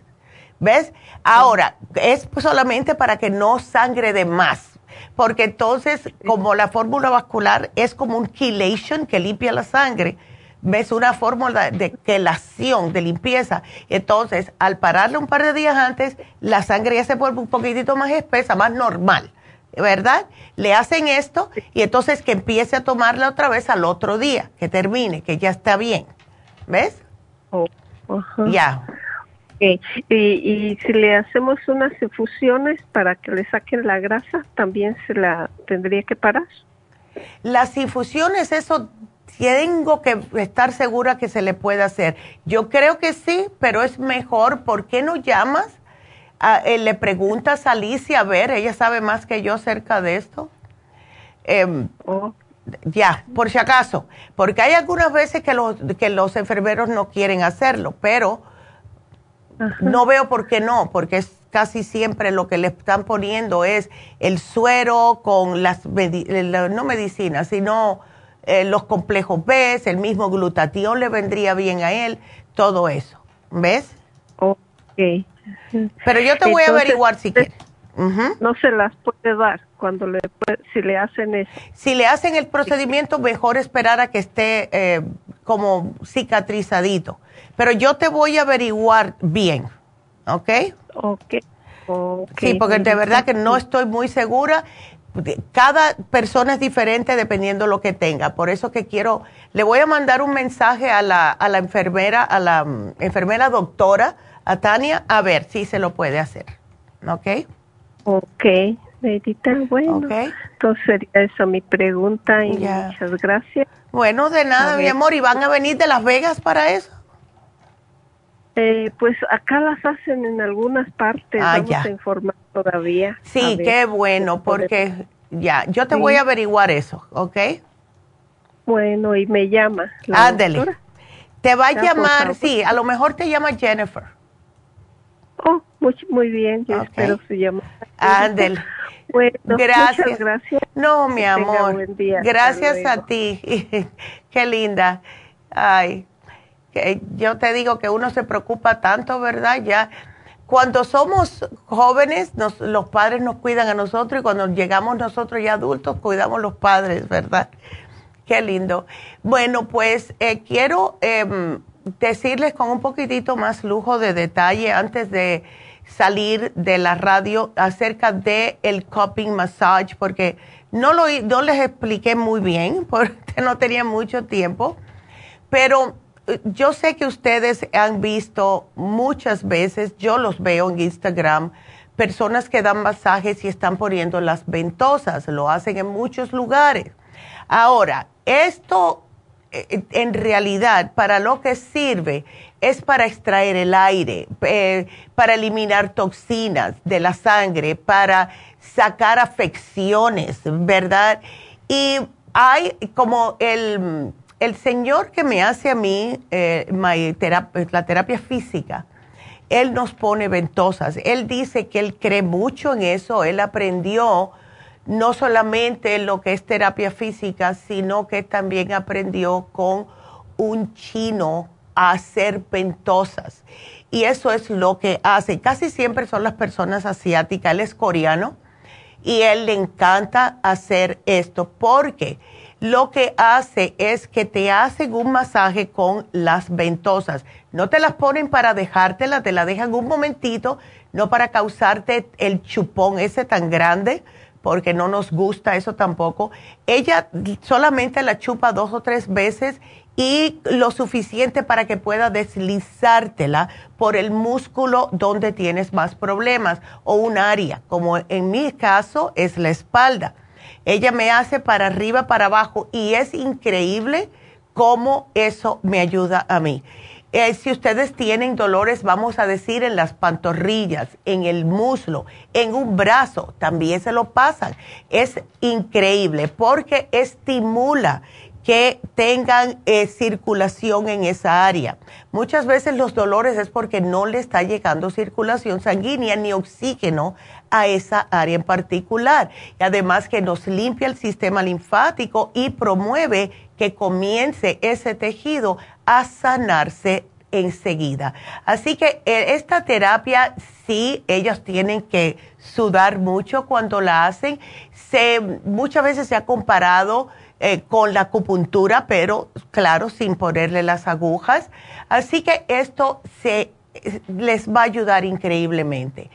¿Ves? Ahora, es solamente para que no sangre de más, porque entonces, como la fórmula vascular es como un chelation que limpia la sangre, ves una fórmula de quelación, de limpieza. Entonces, al pararle un par de días antes, la sangre ya se vuelve un poquitito más espesa, más normal. ¿Verdad? Le hacen esto y entonces que empiece a tomarla otra vez al otro día, que termine, que ya está bien. ¿Ves? Oh, ya. Y, y, si le hacemos unas infusiones para que le saquen la grasa, también se la tendría que parar. Las infusiones, eso tengo que estar segura que se le puede hacer. Yo creo que sí, pero es mejor, ¿por qué no llamas? Ah, eh, le preguntas a Alicia, a ver, ella sabe más que yo acerca de esto. Em, oh. Ya, por si acaso, porque hay algunas veces que los, que los enfermeros no quieren hacerlo, pero no veo por qué no, porque es casi siempre lo que le están poniendo es el suero con las, no medicinas, sino eh, los complejos B, el mismo glutatión le vendría bien a él, todo eso, ¿ves? Ok. Pero yo te voy a averiguar si quieres. No se las puede dar cuando le si le hacen eso. Si le hacen el procedimiento, mejor esperar a que esté eh, como cicatrizadito. Pero yo te voy a averiguar bien, ¿ok? Ok. Sí, porque de verdad que no estoy muy segura. Cada persona es diferente dependiendo lo que tenga. Por eso que quiero, le voy a mandar un mensaje a la, a la enfermera, a la mm, enfermera doctora a Tania a ver si se lo puede hacer. ¿Ok? Ok, Edita, bueno. Entonces sería esa mi pregunta y muchas gracias. Bueno, de nada, mi amor. ¿Y van a venir de Las Vegas para eso? Eh, pues acá las hacen en algunas partes. Ah, Vamos a informar todavía. Sí, qué bueno, porque ya, yo te voy a averiguar eso, ¿ok? Bueno, y me llama. Ándale. Te va a llamar, sí, a lo mejor te llama Jennifer. Oh, muy, muy bien, yo espero su llamada. Ándel. Bueno, gracias. gracias. No, mi amor. Gracias a ti. Qué linda. Ay. que yo te digo que uno se preocupa tanto, ¿verdad? Ya cuando somos jóvenes, los padres nos cuidan a nosotros y cuando llegamos nosotros ya adultos, cuidamos los padres, ¿verdad? Qué lindo. Bueno, pues eh, quiero em, decirles con un poquitito más lujo de detalle antes de salir de la radio acerca de el cupping massage porque no lo no les expliqué muy bien porque no tenía mucho tiempo, pero eh, yo sé que ustedes han visto muchas veces, yo los veo en Instagram, personas que dan masajes y están poniendo las ventosas, lo hacen en muchos lugares. Ahora, esto en realidad para lo que sirve es para extraer el aire, eh, para eliminar toxinas de la sangre, para sacar afecciones, ¿verdad? Y hay como el, el señor que me hace a mí eh, la terapia física, él nos pone ventosas. Él dice que él cree mucho en eso, él aprendió no solamente lo que es terapia física, sino que también aprendió con un chino a hacer ventosas. Y eso es lo que hace. Casi siempre son las personas asiáticas. Él es coreano y él le encanta hacer esto porque lo que hace es que te hacen un masaje con las ventosas. No te las ponen para dejártelas, te la dejan un momentito, no para causarte el chupón ese tan grande porque no nos gusta eso tampoco. Ella solamente la chupa dos o tres veces y lo suficiente para que pueda deslizártela por el músculo donde tienes más problemas o un área, como en mi caso es la espalda. Ella me hace para arriba, para abajo y es increíble cómo eso me ayuda a mí. Eh, si ustedes tienen dolores, vamos a decir, en las pantorrillas, en el muslo, en un brazo, también se lo pasan. Es increíble porque estimula que tengan eh, circulación en esa área. Muchas veces los dolores es porque no le está llegando circulación sanguínea ni oxígeno a esa área en particular. Y además que nos limpia el sistema linfático y promueve que comience ese tejido a sanarse enseguida. Así que eh, esta terapia sí, ellos tienen que sudar mucho cuando la hacen. Se, muchas veces se ha comparado eh, con la acupuntura, pero claro, sin ponerle las agujas. Así que esto se, les va a ayudar increíblemente.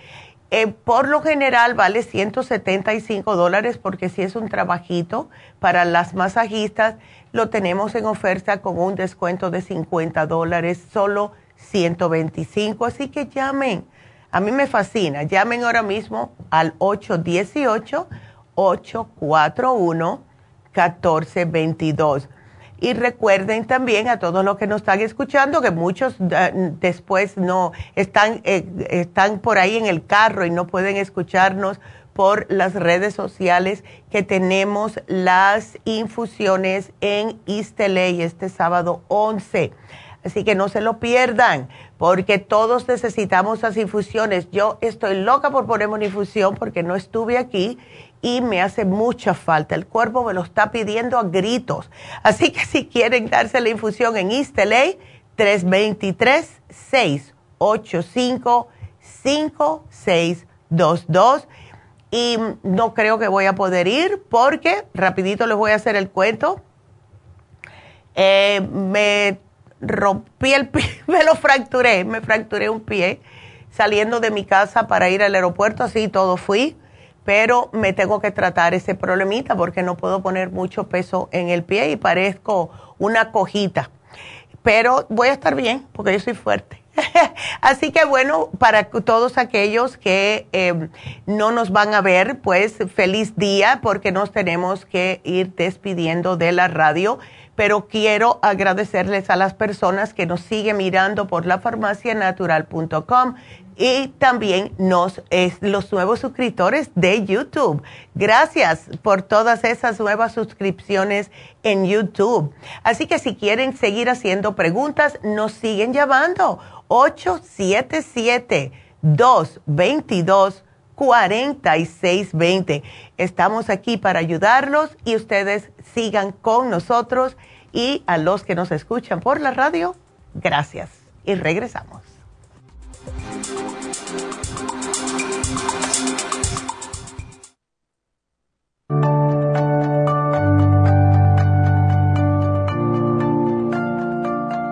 Eh, por lo general vale 175 dólares porque si es un trabajito para las masajistas, lo tenemos en oferta con un descuento de 50 dólares, solo 125. Así que llamen. A mí me fascina. Llamen ahora mismo al 818 841 1422. Y recuerden también a todos los que nos están escuchando que muchos eh, después no están, eh, están por ahí en el carro y no pueden escucharnos por las redes sociales que tenemos las infusiones en Isteley este sábado 11. Así que no se lo pierdan, porque todos necesitamos las infusiones. Yo estoy loca por ponerme una infusión porque no estuve aquí y me hace mucha falta. El cuerpo me lo está pidiendo a gritos. Así que si quieren darse la infusión en East 323-685-5622. Y no creo que voy a poder ir porque, rapidito les voy a hacer el cuento, eh, me rompí el pie, me lo fracturé, me fracturé un pie saliendo de mi casa para ir al aeropuerto, así todo fui pero me tengo que tratar ese problemita porque no puedo poner mucho peso en el pie y parezco una cojita. Pero voy a estar bien porque yo soy fuerte. Así que bueno, para todos aquellos que em, no nos van a ver, pues feliz día porque nos tenemos que ir despidiendo de la radio. Pero quiero agradecerles a las personas que nos siguen mirando por la farmacianatural.com y también nos, los nuevos suscriptores de YouTube. Gracias por todas esas nuevas suscripciones en YouTube. Así que si quieren seguir haciendo preguntas, nos siguen llamando 877-222-4620. Estamos aquí para ayudarlos y ustedes sigan con nosotros y a los que nos escuchan por la radio Gracias y regresamos.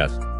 Yes.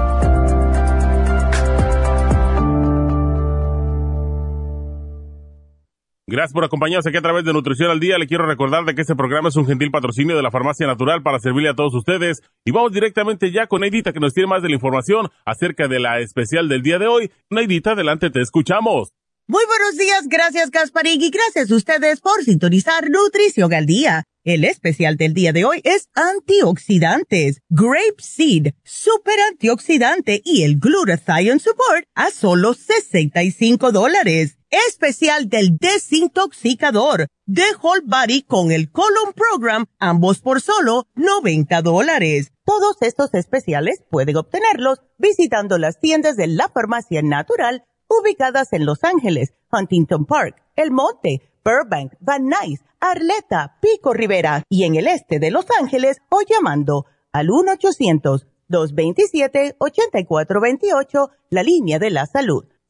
Gracias por acompañarnos aquí a través de Nutrición al Día. Le quiero recordar de que este programa es un gentil patrocinio de la Farmacia Natural para servirle a todos ustedes. Y vamos directamente ya con Neidita que nos tiene más de la información acerca de la especial del día de hoy. Neidita, adelante, te escuchamos. Muy buenos días, gracias Gasparín y gracias a ustedes por sintonizar Nutrición al Día. El especial del día de hoy es antioxidantes, Grape Seed, super antioxidante y el Glutathione Support a solo 65 dólares especial del desintoxicador de Whole Body con el Colon Program, ambos por solo 90 dólares. Todos estos especiales pueden obtenerlos visitando las tiendas de la farmacia natural ubicadas en Los Ángeles, Huntington Park, El Monte, Burbank, Van Nuys, Arleta, Pico Rivera y en el este de Los Ángeles o llamando al 1-800-227-8428, la línea de la salud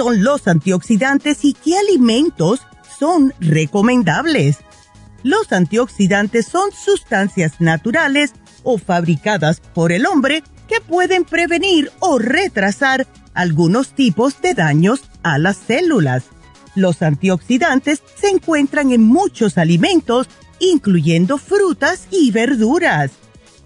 Son los antioxidantes y qué alimentos son recomendables. Los antioxidantes son sustancias naturales o fabricadas por el hombre que pueden prevenir o retrasar algunos tipos de daños a las células. Los antioxidantes se encuentran en muchos alimentos, incluyendo frutas y verduras.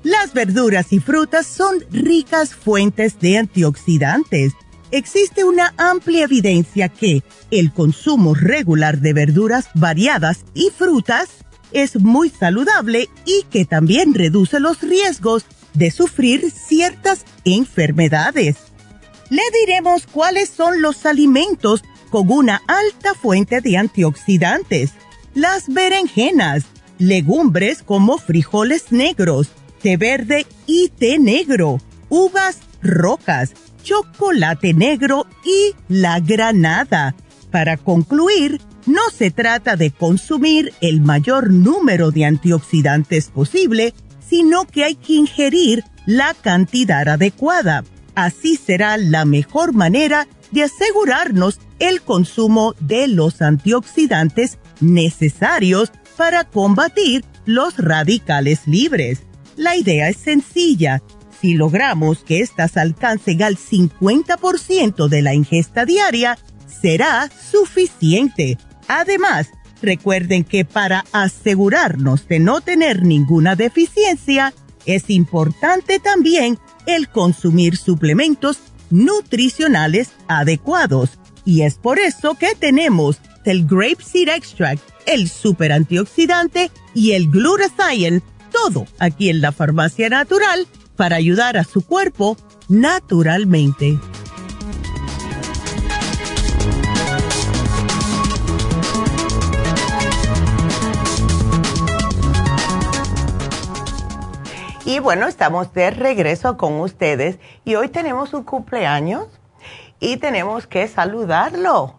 Las verduras y frutas son ricas fuentes de antioxidantes existe una amplia evidencia que el consumo regular de verduras variadas y frutas es muy saludable y que también reduce los riesgos de sufrir ciertas enfermedades. Le diremos cuáles son los alimentos con una alta fuente de antioxidantes. Las berenjenas, legumbres como frijoles negros, té verde y té negro, uvas rocas, chocolate negro y la granada. Para concluir, no se trata de consumir el mayor número de antioxidantes posible, sino que hay que ingerir la cantidad adecuada. Así será la mejor manera de asegurarnos el consumo de los antioxidantes necesarios para combatir los radicales libres. La idea es sencilla si logramos que éstas alcancen al 50% de la ingesta diaria, será suficiente. Además, recuerden que para asegurarnos de no tener ninguna deficiencia, es importante también el consumir suplementos nutricionales adecuados. Y es por eso que tenemos el Grape Seed Extract, el super antioxidante y el Glutathione, todo aquí en la farmacia natural para ayudar a su cuerpo naturalmente. Y bueno, estamos de regreso con ustedes y hoy tenemos un cumpleaños y tenemos que saludarlo.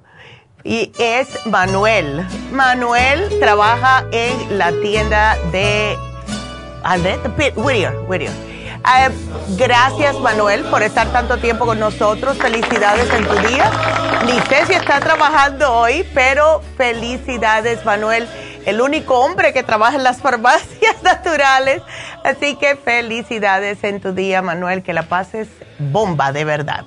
Y es Manuel. Manuel trabaja en la tienda de Whittier. Whittier. Eh, gracias Manuel por estar tanto tiempo con nosotros. Felicidades en tu día. Ni sé si está trabajando hoy, pero felicidades Manuel el único hombre que trabaja en las farmacias naturales. Así que felicidades en tu día, Manuel, que la pases bomba, de verdad.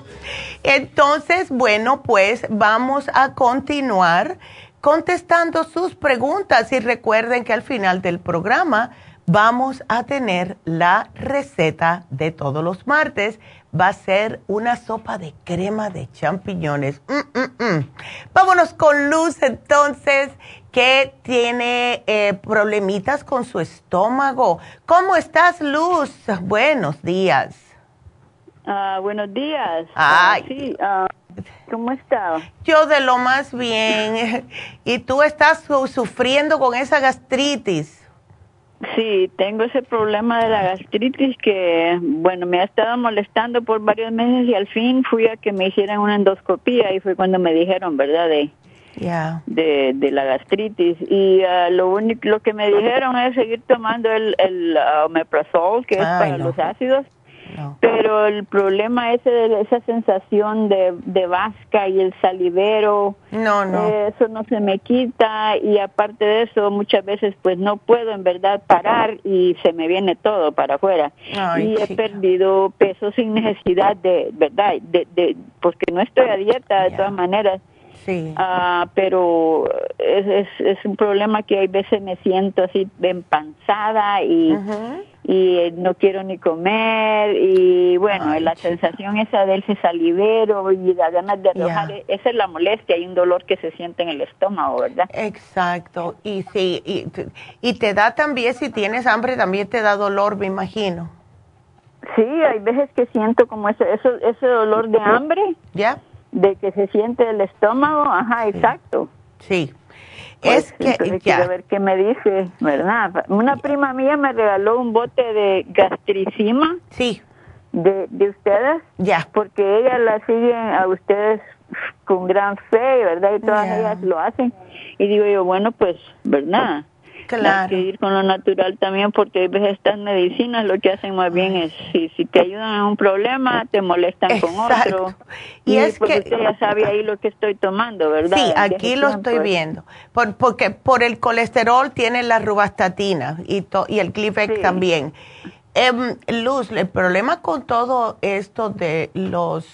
Entonces, bueno, pues vamos a continuar contestando sus preguntas y recuerden que al final del programa vamos a tener la receta de todos los martes. Va a ser una sopa de crema de champiñones. Mm, mm, mm. Vámonos con Luz entonces que tiene eh, problemitas con su estómago. ¿Cómo estás, Luz? Buenos días. Ah, buenos días. Ay. sí, ah, ¿cómo estás? Yo de lo más bien. ¿Y tú estás sufriendo con esa gastritis? Sí, tengo ese problema de la gastritis que, bueno, me ha estado molestando por varios meses y al fin fui a que me hicieran una endoscopía y fue cuando me dijeron, ¿verdad? De, de, de la gastritis. Y uh, lo único lo que me dijeron es seguir tomando el, el uh, omeprazol que es para los ácidos pero el problema ese de esa sensación de, de vasca y el salivero no no. eso no se me quita y aparte de eso muchas veces pues no puedo en verdad parar y se me viene todo para afuera. Y he perdido peso sin necesidad de verdad de, de porque no estoy a dieta de todas maneras Sí. Ah, pero es, es, un problema que hay veces me siento así empanzada y, y no quiero ni comer y bueno, la sensación esa del salivero y la ganas de arrojar, esa es la molestia y un dolor que se siente en el estómago, ¿verdad? Exacto. Y sí, y, y te da también, si tienes hambre, también te da dolor, me imagino. Sí, hay veces que siento como ese, ese, ese dolor de hambre. ¿Ya? De que se siente el estómago, ajá, exacto. Sí. Pues, es que quiero ver qué me dice, ¿verdad? Una prima mía me regaló un bote de gastricima. Sí. De, de ustedes. Ya. Porque ella la siguen a ustedes con gran fe, ¿verdad? Y todas ellas lo hacen. Y digo yo, bueno, pues, ¿verdad? Claro. Hay que ir con lo natural también porque a veces estas medicinas lo que hacen más bien es, si, si te ayudan en un problema, te molestan con otro. Y, es pues que... Usted ya sabe ahí lo que estoy tomando, ¿verdad? Sí, aquí lo estoy viendo. Por, porque por el colesterol tiene la rubastatina y, y el Clifex también. Em, Luz, el problema con todo esto de los...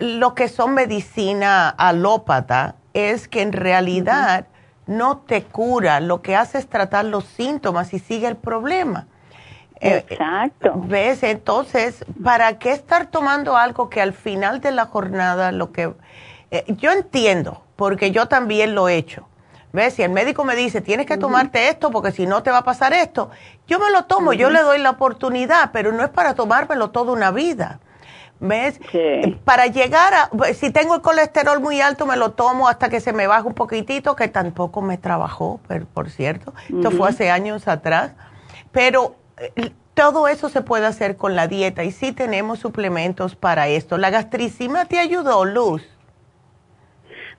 lo que son medicina alópata es que en realidad no te cura, lo que hace es tratar los síntomas y sigue el problema. Eh, Exacto. ¿Ves? Entonces, ¿para qué estar tomando algo que al final de la jornada lo que... Eh, yo entiendo, porque yo también lo he hecho. ¿Ves? Si el médico me dice, tienes que tomarte esto porque si no te va a pasar esto, yo me lo tomo, yo le doy la oportunidad, pero no es para tomármelo toda una vida. ¿Ves? Para llegar a, si tengo el colesterol muy alto, me lo tomo hasta que se me baje un poquitito, que tampoco me trabajó, pero, por cierto. Esto fue hace años atrás. Pero eh, todo eso se puede hacer con la dieta y sí tenemos suplementos para esto. ¿La gastricima te ayudó, Luz?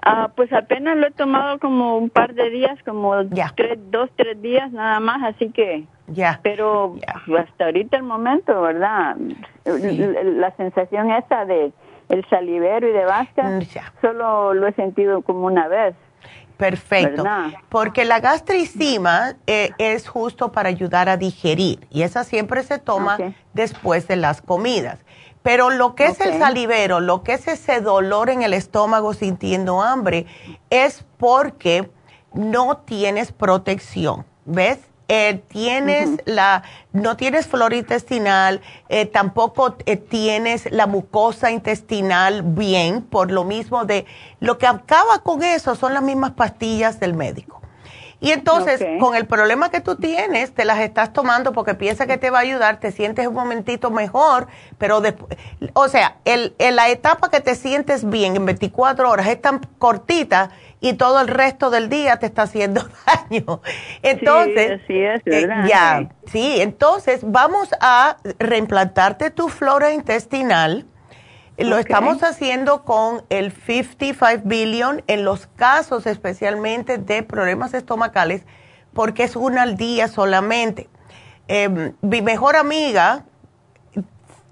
Ah, pues apenas lo he tomado como un par de días, como Tres, dos, tres días nada más, así que ya. Pero hasta ahorita el momento, ¿verdad? La sensación esa de el salivero y de vasca, mm, solo lo he sentido como una vez. Perfecto. Porque la gastricima eh, es justo para ayudar a digerir y esa siempre se toma después de las comidas. Pero lo que es el salivero, lo que es ese dolor en el estómago sintiendo hambre, es porque no tienes protección. ¿Ves? Eh, tienes la, no tienes flora intestinal, eh, tampoco eh, tienes la mucosa intestinal bien, por lo mismo de, lo que acaba con eso son las mismas pastillas del médico. Y entonces, con el problema que tú tienes, te las estás tomando porque piensas que te va a ayudar, te sientes un momentito mejor, pero después, o sea, el, la etapa que te sientes bien en 24 horas es tan cortita y todo el resto del día te está haciendo daño. Entonces, sí, es, eh, ya, sí, entonces vamos a reimplantarte tu flora intestinal. Lo estamos haciendo con el 55 billion en los casos especialmente de problemas estomacales, porque es una al día solamente. Em, mi mejor amiga,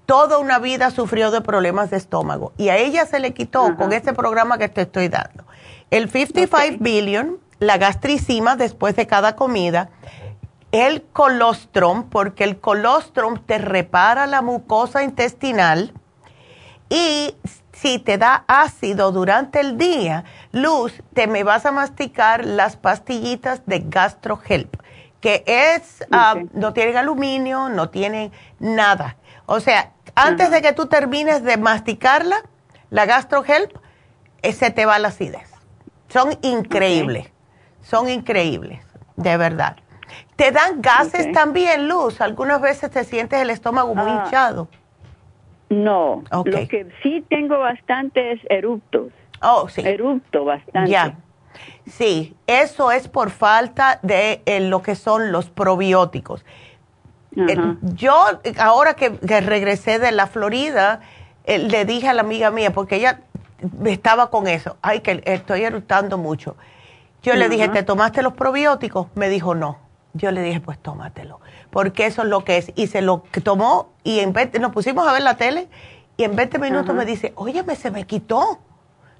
toda una vida sufrió de problemas de estómago y a ella se le quitó con este programa que te estoy dando. El 55 billion, la gastricima después de cada comida, el colostrum, porque el colostrum te repara la mucosa intestinal y si te da ácido durante el día, Luz, te me vas a masticar las pastillitas de GastroHelp, que es, ah, no tienen aluminio, no tienen nada. O sea, antes de que tú termines de masticarla, la GastroHelp, eh, se te va la acidez. Son increíbles, son increíbles, de verdad. ¿Te dan gases también, Luz? Algunas veces te sientes el estómago muy ah. hinchado. No, lo que sí tengo bastantes eruptos. Oh, sí. Erupto bastante. Ya. Sí, eso es por falta de eh, lo que son los probióticos. Eh, yo, ahora que, regresé de la Florida, eh, le dije a la amiga mía, porque ella estaba con eso, ay, que estoy eructando mucho. Yo le dije, ¿te tomaste los probióticos? Me dijo, no. Yo le dije, pues tómatelo, porque eso es lo que es. Y se lo tomó y en 20, nos pusimos a ver la tele y en 20 minutos me dice, óyeme, se me quitó.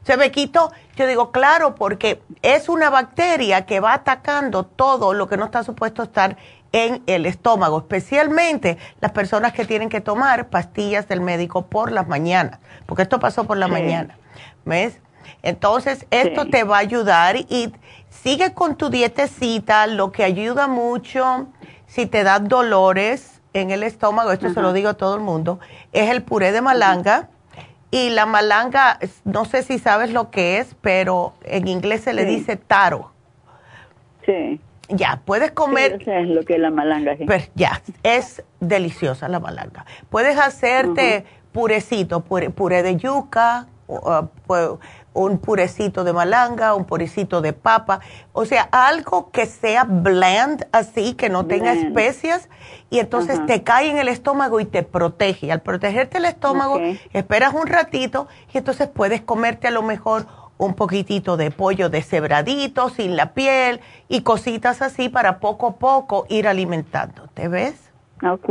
Se me quitó. Yo digo, claro, porque es una bacteria que va atacando todo lo que no está supuesto estar en el estómago, especialmente las personas que tienen que tomar pastillas del médico por las mañanas, porque esto pasó por la mañana. ¿Ves? Entonces, esto te va a ayudar y sigue con tu dietecita, lo que ayuda mucho si te da dolores en el estómago, esto se lo digo a todo el mundo, es el puré de malanga. Y la malanga, no sé si sabes lo que es, pero en inglés se le dice taro. Sí. Ya, puedes comer. Sí, es lo que es la malanga. Pues ya, es deliciosa la malanga. Puedes hacerte purecito, puré de yuca, Uh, un purecito de malanga, un purecito de papa, o sea, algo que sea bland así, que no tenga especias y entonces te cae en el estómago y te protege. al protegerte el estómago, esperas un ratito y entonces puedes comerte a lo mejor un poquitito de pollo deshebradito, sin la piel y cositas así para poco a poco ir alimentando. ¿Te ves? Ok.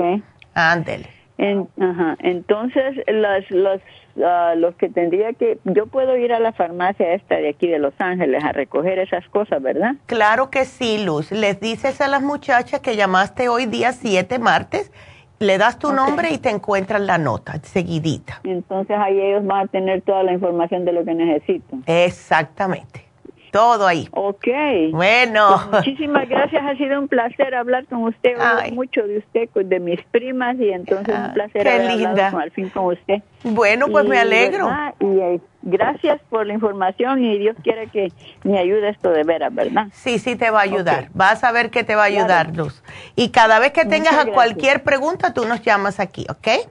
Ándele. ajá. Entonces, las, las los que tendría que, yo puedo ir a la farmacia esta de aquí de Los Ángeles a recoger esas cosas, ¿verdad? Claro que sí, Luz. Les dices a las muchachas que llamaste hoy día 7 martes, le das tu nombre y te encuentran la nota seguidita. Entonces ahí ellos van a tener toda la información de lo que necesito. Exactamente todo ahí. Ok. Bueno. Pues muchísimas gracias, ha sido un placer hablar con usted, mucho de usted, de mis primas y entonces un ah, placer linda. al fin con usted. Bueno, pues me alegro. Y eh, gracias por la información y Dios quiere que me ayude esto de veras, ¿verdad? Sí, sí te va a ayudar. Vas a ver que te va a ayudar, Luz. Y cada vez que tengas cualquier pregunta, tú nos llamas aquí, ¿ok?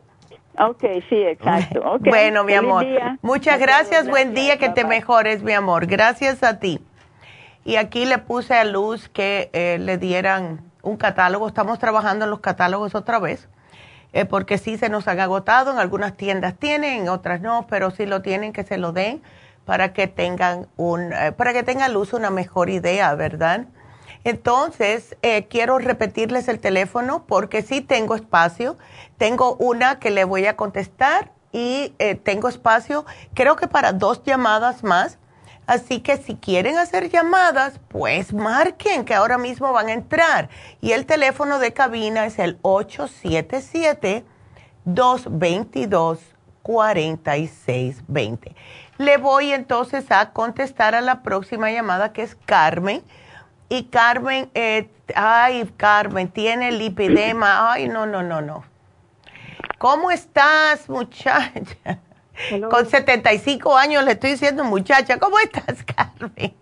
Ok, sí, exacto. Bueno, mi amor. Muchas gracias, buen día, que te mejores, mi amor. Gracias a ti. Y aquí le puse a Luz que eh, le dieran un catálogo. Estamos trabajando en los catálogos otra vez, eh, porque sí se nos han agotado. En algunas tiendas tienen, en otras no, pero si lo tienen, que se lo den para que tengan un, eh, para que tenga Luz una mejor idea, ¿verdad? Entonces, eh, quiero repetirles el teléfono porque sí tengo espacio. Tengo una que le voy a contestar y eh, tengo espacio, creo que para dos llamadas más. Así que si quieren hacer llamadas, pues marquen que ahora mismo van a entrar. Y el teléfono de cabina es el 877-222-4620. Le voy entonces a contestar a la próxima llamada que es Carmen. Y Carmen, eh, ay, Carmen, tiene lipidema. Ay, no, no, no, no. ¿Cómo estás, muchacha? Con 75 años le estoy diciendo, muchacha, ¿cómo estás, Carmen?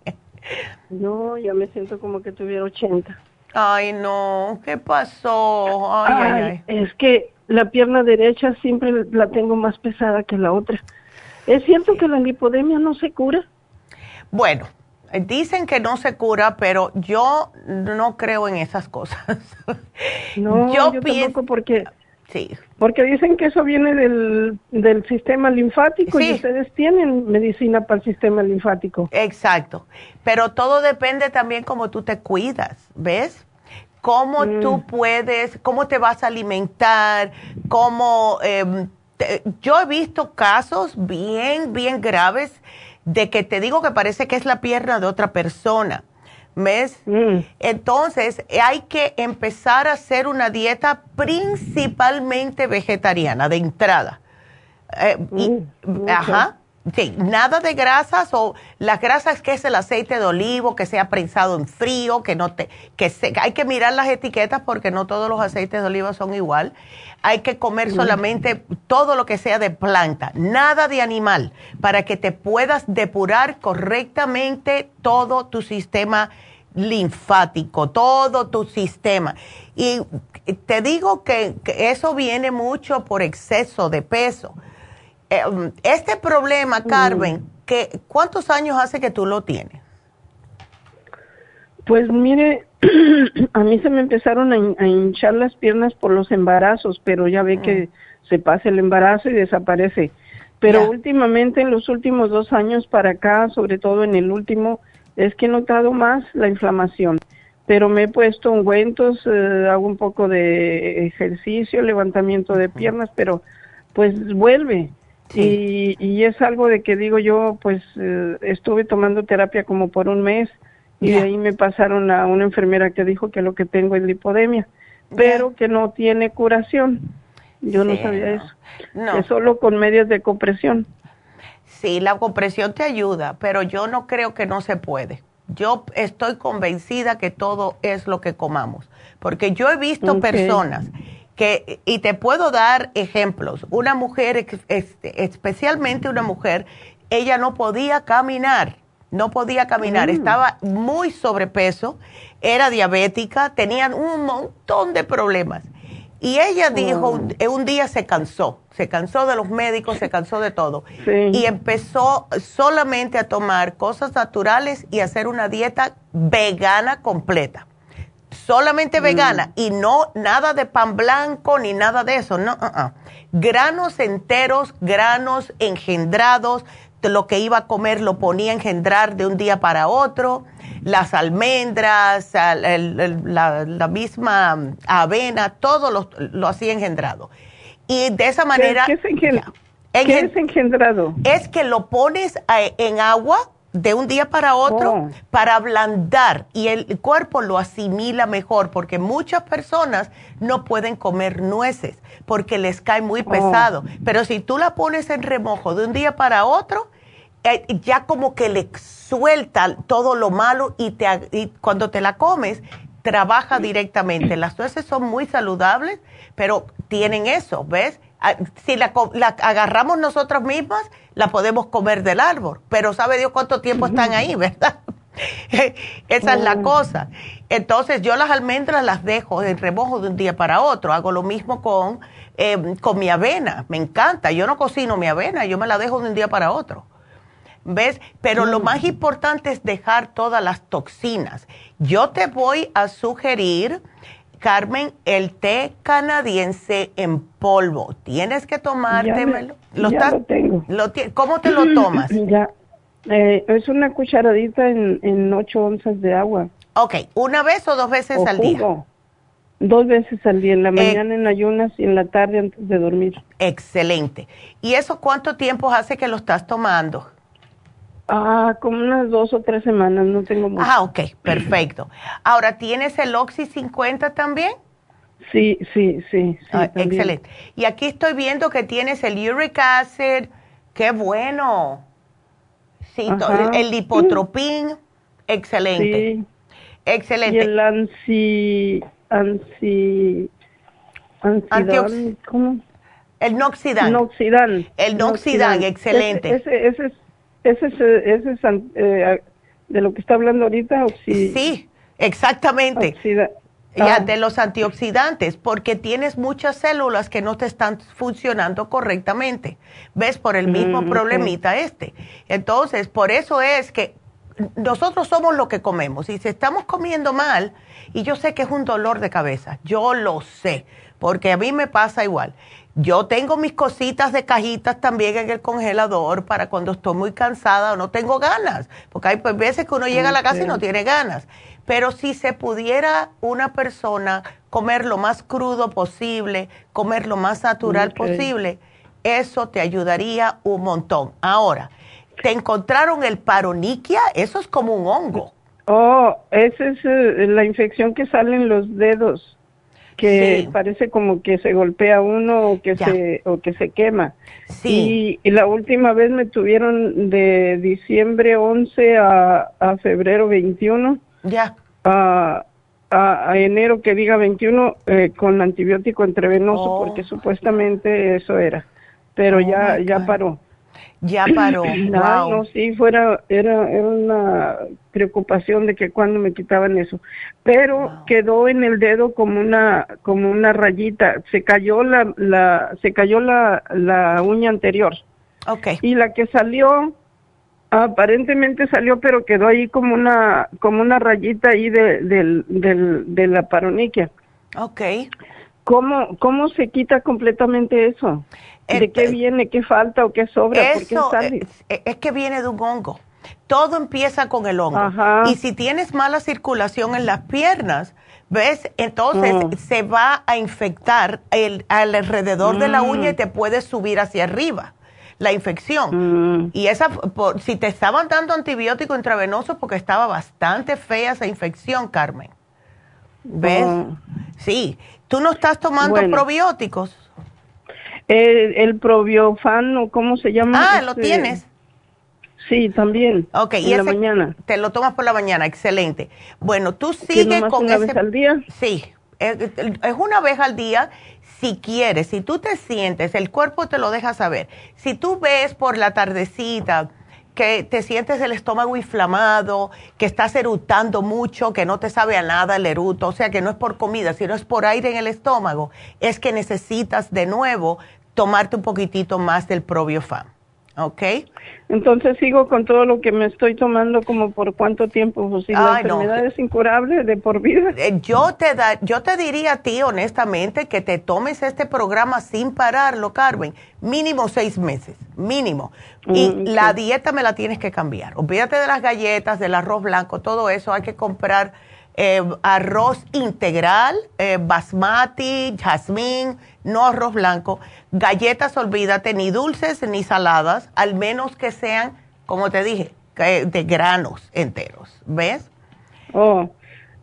No, ya me siento como que tuviera 80. Ay, no, ¿qué pasó? Ay, ay, ay, Es que la pierna derecha siempre la tengo más pesada que la otra. ¿Es cierto que la lipodemia no se cura? Bueno, dicen que no se cura, pero yo no creo en esas cosas. No, yo, pienso porque Sí. Porque dicen que eso viene del, del sistema linfático y ustedes tienen medicina para el sistema linfático. Exacto. Pero todo depende también cómo tú te cuidas, ¿ves? Cómo mm. tú puedes, cómo te vas a alimentar, cómo... Em, yo he visto casos bien, bien graves de que te digo que parece que es la pierna de otra persona ¿Ves? Mm. Entonces, hay que empezar a hacer una dieta principalmente vegetariana de entrada. Eh, mm, ajá. Sí, nada de grasas o las grasas que es el aceite de olivo que sea prensado en frío, que no te, que se, hay que mirar las etiquetas porque no todos los aceites de olivo son igual. Hay que comer solamente todo lo que sea de planta, nada de animal, para que te puedas depurar correctamente todo tu sistema linfático, todo tu sistema. Y te digo que, eso viene mucho por exceso de peso. Eh, este problema, mm. Carmen, que, ¿cuántos años hace que tú lo tienes? Pues mire, a mí se me empezaron a, hinchar las piernas por los embarazos, pero ya ve que mm. se pasa el embarazo y desaparece. Pero últimamente, en los últimos dos años para acá, sobre todo en el último, es que he notado más la inflamación, pero me he puesto ungüentos, eh, hago un poco de ejercicio, levantamiento de piernas, pero pues vuelve. Y, y, es algo de que digo yo, pues eh, estuve tomando terapia como por un mes y de ahí me pasaron a una enfermera que dijo que lo que tengo es lipodemia, pero que no tiene curación. Yo no sabía eso. No. Es solo con medios de compresión. Sí, la compresión te ayuda, pero yo no creo que no se puede. Yo estoy convencida que todo es lo que comamos, porque yo he visto personas que, y te puedo dar ejemplos, una mujer, este, especialmente una mujer, ella no podía caminar, no podía caminar, mm. estaba muy sobrepeso, era diabética, tenían un montón de problemas. Y ella dijo, mm. un día se cansó, se cansó de los médicos, se cansó de todo. Y empezó solamente a tomar cosas naturales y hacer una dieta vegana completa. Solamente mm. vegana y no nada de pan blanco ni nada de eso. No, uh, uh. granos enteros, granos engendrados, lo que iba a comer lo ponía a engendrar de un día para otro, las almendras, la, misma avena, todo lo, lo hacía engendrado. Y de esa manera... ¿Qué, es, engendrado? Es que lo pones eh, en agua de un día para otro oh. para ablandar y el cuerpo lo asimila mejor porque muchas personas no pueden comer nueces porque les cae muy oh. pesado. Pero si tú la pones en remojo de un día para otro, eh, ya como que le suelta todo lo malo y, te, y cuando te la comes trabaja directamente. Las nueces son muy saludables, pero tienen eso, ¿ves? Ah, si la, agarramos nosotras mismas, la podemos comer del árbol, pero sabe Dios cuánto tiempo están ahí, ¿verdad? Esa es la cosa. Entonces yo las almendras las dejo en remojo de un día para otro. Hago lo mismo con, em, con mi avena. Me encanta. Yo no cocino mi avena, yo me la dejo de un día para otro. ¿Ves? Pero lo mm. más importante es dejar todas las toxinas. Yo te voy a sugerir, Carmen, el té canadiense en polvo. Tienes que tomártelo. lo, lo tengo. ¿Cómo te lo tomas? Ya. Eh, es una cucharadita en, en 8 onzas de agua. Ok, ¿una vez o dos veces al día? Dos veces al día, en la eh, mañana en ayunas y en la tarde antes de dormir. Excelente. ¿Y eso cuánto tiempo hace que lo estás tomando? Ah, como unas dos o tres semanas, no tengo mucho. Ah, ok, perfecto. Ahora, ¿tienes el Oxy 50 también? Sí, sí, sí. Ah, excelente. Y aquí estoy viendo que tienes el uric acid, qué bueno. Sí, el lipotropín, excelente. Sí. Excelente. Y el ansi, ansi, ¿cómo? El noxidan. Noxidan. El noxidan, excelente. Ese, ese, ese, ese, es eh, de lo que está hablando ahorita. Sí, exactamente. Ya, ah. de los antioxidantes, porque tienes muchas células que no te están funcionando correctamente. ¿Ves? Por el mismo mm, problemita este. Entonces, por eso es que nosotros somos lo que comemos. Y si estamos comiendo mal, y yo sé que es un dolor de cabeza, yo lo sé, porque a mí me pasa igual. Yo tengo mis cositas de cajitas también en el congelador para cuando estoy muy cansada o no tengo ganas, porque hay pues, veces que uno llega a la casa y no tiene ganas. Pero si se pudiera una persona comer lo más crudo posible, comer lo más natural posible, eso te ayudaría un montón. Ahora, te encontraron el paroniquia, eso es como un hongo. Oh, esa es eh, la infección que sale en los dedos, que parece como que se golpea uno o que se o que se quema. Sí. Y, la última vez me tuvieron de diciembre 11 a, a febrero 21. Ya. A, a, enero que diga 21 eh, con antibiótico intravenoso oh. porque supuestamente eso era, pero ya oh ya paró ya paró. No, sí, fuera, era, era una preocupación de que cuando me quitaban eso. Pero quedó en el dedo como una, como una rayita. Se cayó la, la, se cayó la, la uña anterior. Okay. Y la que salió, aparentemente salió, pero quedó ahí como una, como una rayita ahí de, del, del, de la paroniquia. Okay. ¿Cómo, ¿Cómo se quita completamente eso? ¿De qué viene? ¿Qué falta o qué sobra? Eso Es, que viene de un hongo. Todo empieza con el hongo. Y si tienes mala circulación en las piernas, ¿ves? Entonces mm. se va a infectar el, alrededor de la mm. uña y te puede subir hacia arriba la infección. Mm. Y esa, si te estaban dando antibiótico intravenoso, porque estaba bastante fea esa infección, Carmen. ¿Ves? Sí. ¿Tú no estás tomando probióticos? El, el probiofan, ¿cómo se llama? Ah, lo este, tienes. Sí, también. Ok, y la mañana. Te lo tomas por la mañana, excelente. Bueno, tú sigues con una vez al día? Sí, es, es, una vez al día si quieres. Si tú te sientes, el cuerpo te lo deja saber. Si tú ves por la tardecita que te sientes el estómago inflamado, que estás erutando mucho, que no te sabe a nada el eruto, o sea que no es por comida, sino es por aire en el estómago, es que necesitas de nuevo tomarte un poquitito más del probiofam. ¿Ok? Entonces sigo con todo lo que me estoy tomando como por cuánto tiempo, pues si la enfermedad es incurable de por vida. Eh, yo te da, yo te diría a ti honestamente que te tomes este programa sin pararlo, Carmen, mínimo seis meses, mínimo. Y mm, la dieta me la tienes que cambiar. Olvídate de las galletas, del arroz blanco, todo eso hay que comprar eh, arroz integral, eh, basmati, jazmín, no arroz blanco. Galletas, olvídate, ni dulces ni saladas, al menos que sean, como te dije, de granos enteros. ¿Ves? Oh,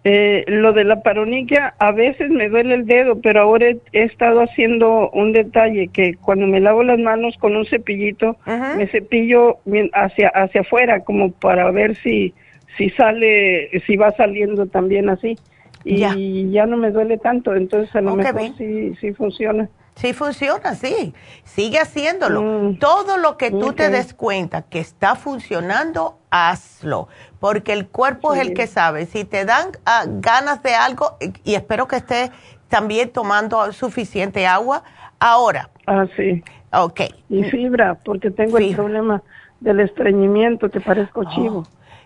eh, lo de la paroniquia, a veces me duele el dedo, pero ahora he, estado haciendo un detalle que cuando me lavo las manos con un cepillito, me cepillo hacia, hacia afuera, como para ver si si sale, si va saliendo también así. Y ya, no me duele tanto, entonces a lo mejor sí, sí funciona. Sí funciona, sí. Sigue haciéndolo. Mm. Todo lo que tú te des cuenta que está funcionando, hazlo. Porque el cuerpo es el que sabe. Si te dan ah, ganas de algo, y espero que estés también tomando suficiente agua, ahora. Ah, sí. Ok. Y fibra, porque tengo el problema del estreñimiento, que parezco oh.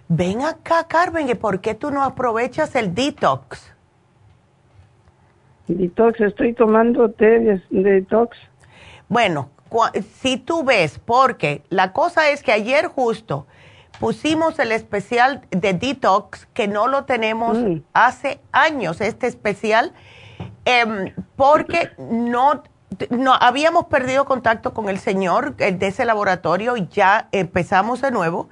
Ven acá, Carmen, ¿y por qué tú no aprovechas el detox? Detox, estoy tomando té de detox. Bueno, si tú ves, porque la cosa es que ayer justo pusimos el especial de detox, que no lo tenemos mm. hace años, este especial, em, porque no, no habíamos perdido contacto con el señor de ese laboratorio y ya empezamos de nuevo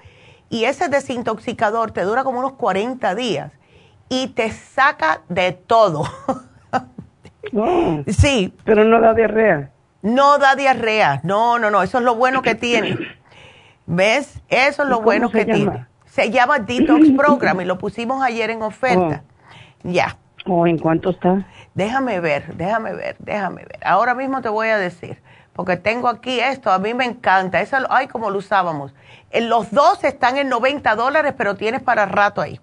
y ese desintoxicador te dura como unos 40 días y te saca de todo. sí. Pero no da diarrea. No da diarrea. No, no, no. Eso es lo bueno que tiene. ¿Ves? Eso es lo bueno que tiene. Se llama Detox Program y lo pusimos ayer en oferta. Oh. Ya. ¿O en cuánto está? Déjame ver, déjame ver, déjame ver. Ahora mismo te voy a decir, porque tengo aquí esto, a mí me encanta. Eso, ay, como lo usábamos. Los dos están en 90 dólares, pero tienes para rato ahí.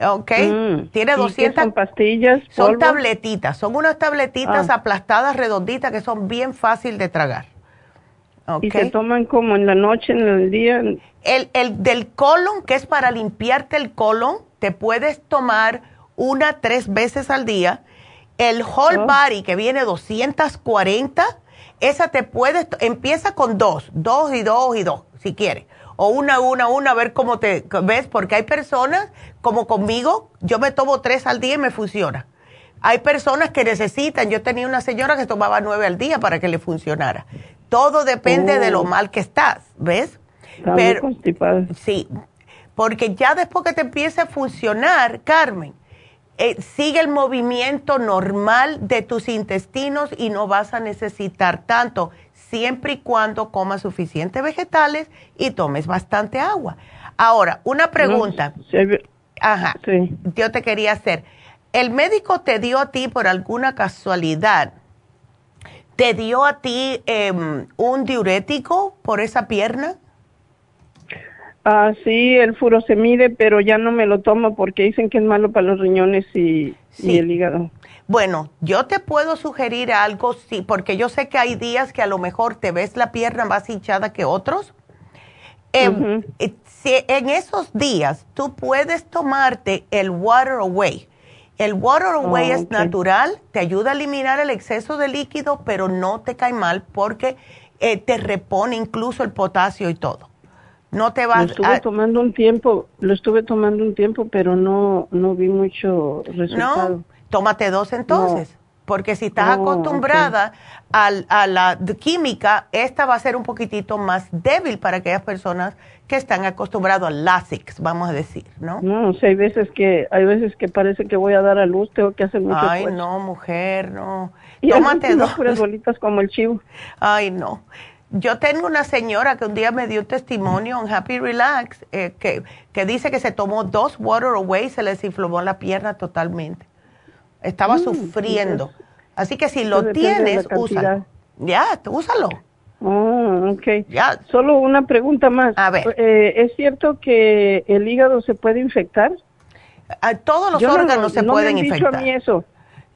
¿Ok? Mm. Tiene 200. son pastillas? Son tabletitas, son unas tabletitas ah. aplastadas, redonditas, que son bien fácil de tragar. ¿Y se toman como en la noche, en el día? El, el del colon, que es para limpiarte el colon, te puedes tomar una tres veces al día. El whole oh. body, que viene 240, esa te puedes, empieza con dos, dos y dos y dos, si quieres. O una, una, una, a ver cómo te ves, porque hay personas, como conmigo, yo me tomo tres al día y me funciona. Hay personas que necesitan, yo tenía una señora que tomaba nueve al día para que le funcionara. Todo depende de lo oh. mal que estás, ¿ves? Pero, sí, porque ya después que te empiece a funcionar, Carmen, eh, sigue el movimiento normal de tus intestinos y no vas a necesitar tanto, siempre y cuando comas suficientes vegetales y tomes bastante agua. Ahora, una pregunta. Ajá. Yo te quería hacer. ¿El médico te dio a ti por alguna casualidad ¿Te dio a ti em, un diurético por esa pierna? Ah, sí, el furosemide, pero ya no me lo tomo porque dicen que es malo para los riñones y, el hígado. Bueno, yo te puedo sugerir algo, sí, porque yo sé que hay días que a lo mejor te ves la pierna más hinchada que otros. Em, eh, si en esos días tú puedes tomarte el Water Away el Water Away es natural, te ayuda a eliminar el exceso de líquido, pero no te cae mal porque eh, te repone incluso el potasio y todo. No te vas lo estuve tomando un tiempo, lo estuve tomando un tiempo, pero no no vi mucho resultado. No, tómate dos entonces porque si estás oh, acostumbrada a la química, esta va a ser un poquitito más débil para aquellas personas que están acostumbrados al LASIX, vamos a decir, ¿no? No, hay veces que hay veces que parece que voy a dar a luz, tengo que hacer mucho Ay, no, mujer, no. Y Tómate dos. bolitas como el chivo. Ay, no. Yo tengo una señora que un día me dio testimonio en Happy Relax eh, que, que dice que se tomó dos Water Away y se les inflamó la pierna totalmente. Estaba mm, sufriendo. Así que si lo tienes, úsalo. Ya, úsalo. Oh, ok. Ya. Solo una pregunta más. A ver. Eh, ¿Es cierto que el hígado se puede infectar? A todos los órganos se pueden me han infectar. Dicho a mí eso.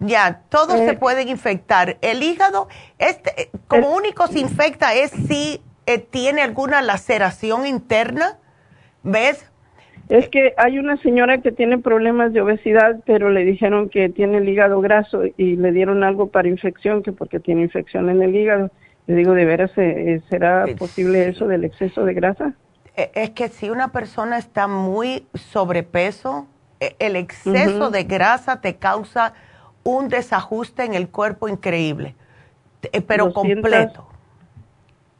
Ya, todos se eh. pueden infectar. El hígado, este, como único se infecta es si eh, tiene alguna laceración interna, ¿ves? Es que hay una señora que tiene problemas de obesidad, pero le dijeron que tiene el hígado graso y le dieron algo para infección, que porque tiene infección en el hígado. Le digo, ¿de veras eh, será posible eso del exceso de grasa? Es que si una persona está muy sobrepeso, el exceso de grasa te causa un desajuste en el cuerpo increíble, eh, pero completo.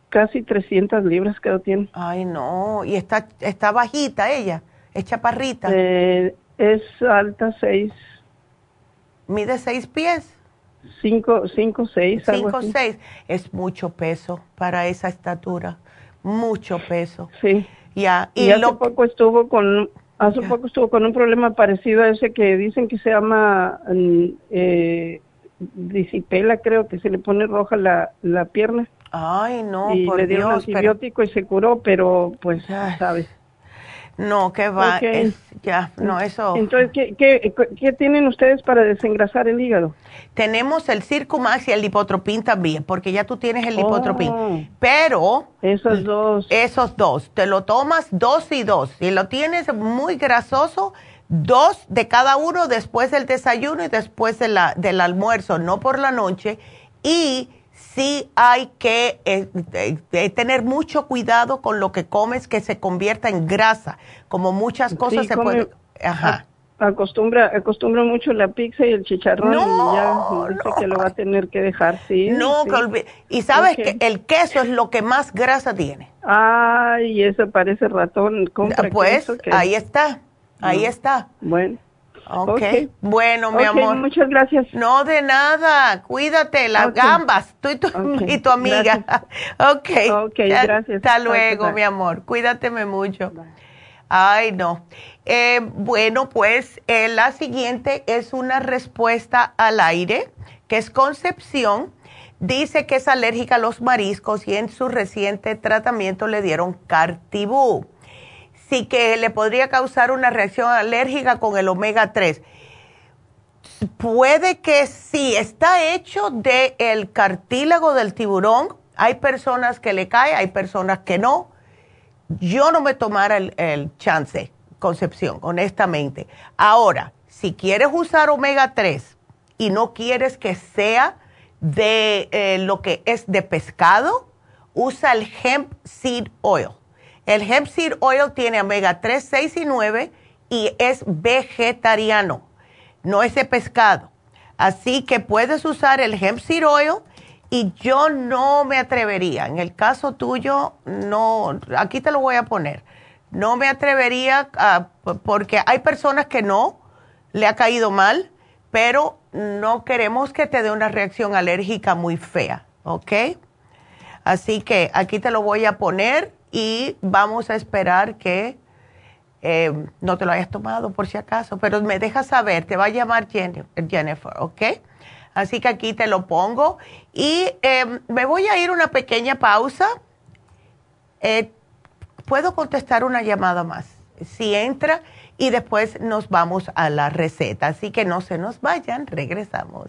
Casi 300 libras que tiene. Ay, no, y está, está bajita ella. ¿Es chaparrita? Eh, es alta, seis. ¿Mide seis pies? Cinco, cinco, seis. Cinco, seis. Es mucho peso para esa estatura. Mucho peso. Sí. Ya. Y, hace poco estuvo con, hace poco estuvo con un problema parecido a ese que dicen que se llama mm, eh, disipela, creo que se le pone roja la, la pierna. Ay, no, y le dio un antibiótico y se curó, pero pues, sabes. No, que va, ya, no, eso. Entonces, ¿qué, ¿qué, qué, tienen ustedes para desengrasar el hígado? Tenemos el Circumax y el Lipotropin también, porque ya tú tienes el Lipotropin. Oh. Pero. Esos dos. Esos dos. Te lo tomas dos y dos. Si lo tienes muy grasoso, dos de cada uno después del desayuno y después de la, del almuerzo, no por la noche. Y sí hay que eh, eh, tener mucho cuidado con lo que comes que se convierta en grasa, como muchas cosas se pueden... Ajá. acostumbra acostumbra mucho la pizza y el chicharrón y ya dice que lo va a tener que dejar, sí. No, y sabes que el queso es lo que más grasa tiene. Ay, eso parece ratón. Compra pues ahí está, ahí está. Bueno. Okay. Bueno, mi amor. Muchas gracias. No, de nada. Cuídate, las gambas, tú y tu, y tu amiga. ok. Ok, gracias. Hasta luego, mi amor. Cuídateme mucho. Ay, no. Eh, bueno, pues eh, la siguiente es una respuesta al aire, que es Concepción. Dice que es alérgica a los mariscos y en su reciente tratamiento le dieron cartibú sí que le podría causar una reacción alérgica con el omega 3. Puede que sí, está hecho del el cartílago del tiburón. Hay personas que le cae, hay personas que no. Yo no me tomara el, chance, Concepción, honestamente. Ahora, si quieres usar omega 3 y no quieres que sea de eh, lo que es de pescado, usa el hemp seed oil el hemp seed oil tiene omega 3, 6 y 9 y es vegetariano, no es de pescado. Así que puedes usar el hemp seed oil y yo no me atrevería, en el caso tuyo, no, aquí te lo voy a poner, no me atrevería porque hay personas que no, le ha caído mal, pero no queremos que te dé una reacción alérgica muy fea, ¿ok? Así que aquí te lo voy a poner y vamos a esperar que eh, no te lo hayas tomado por si acaso, pero me dejas saber, te va a llamar Jennifer, ¿ok? Así que aquí te lo pongo y em, me voy a ir una pequeña pausa. Eh, Puedo contestar una llamada más, si entra, y después nos vamos a la receta. Así que no se nos vayan, regresamos.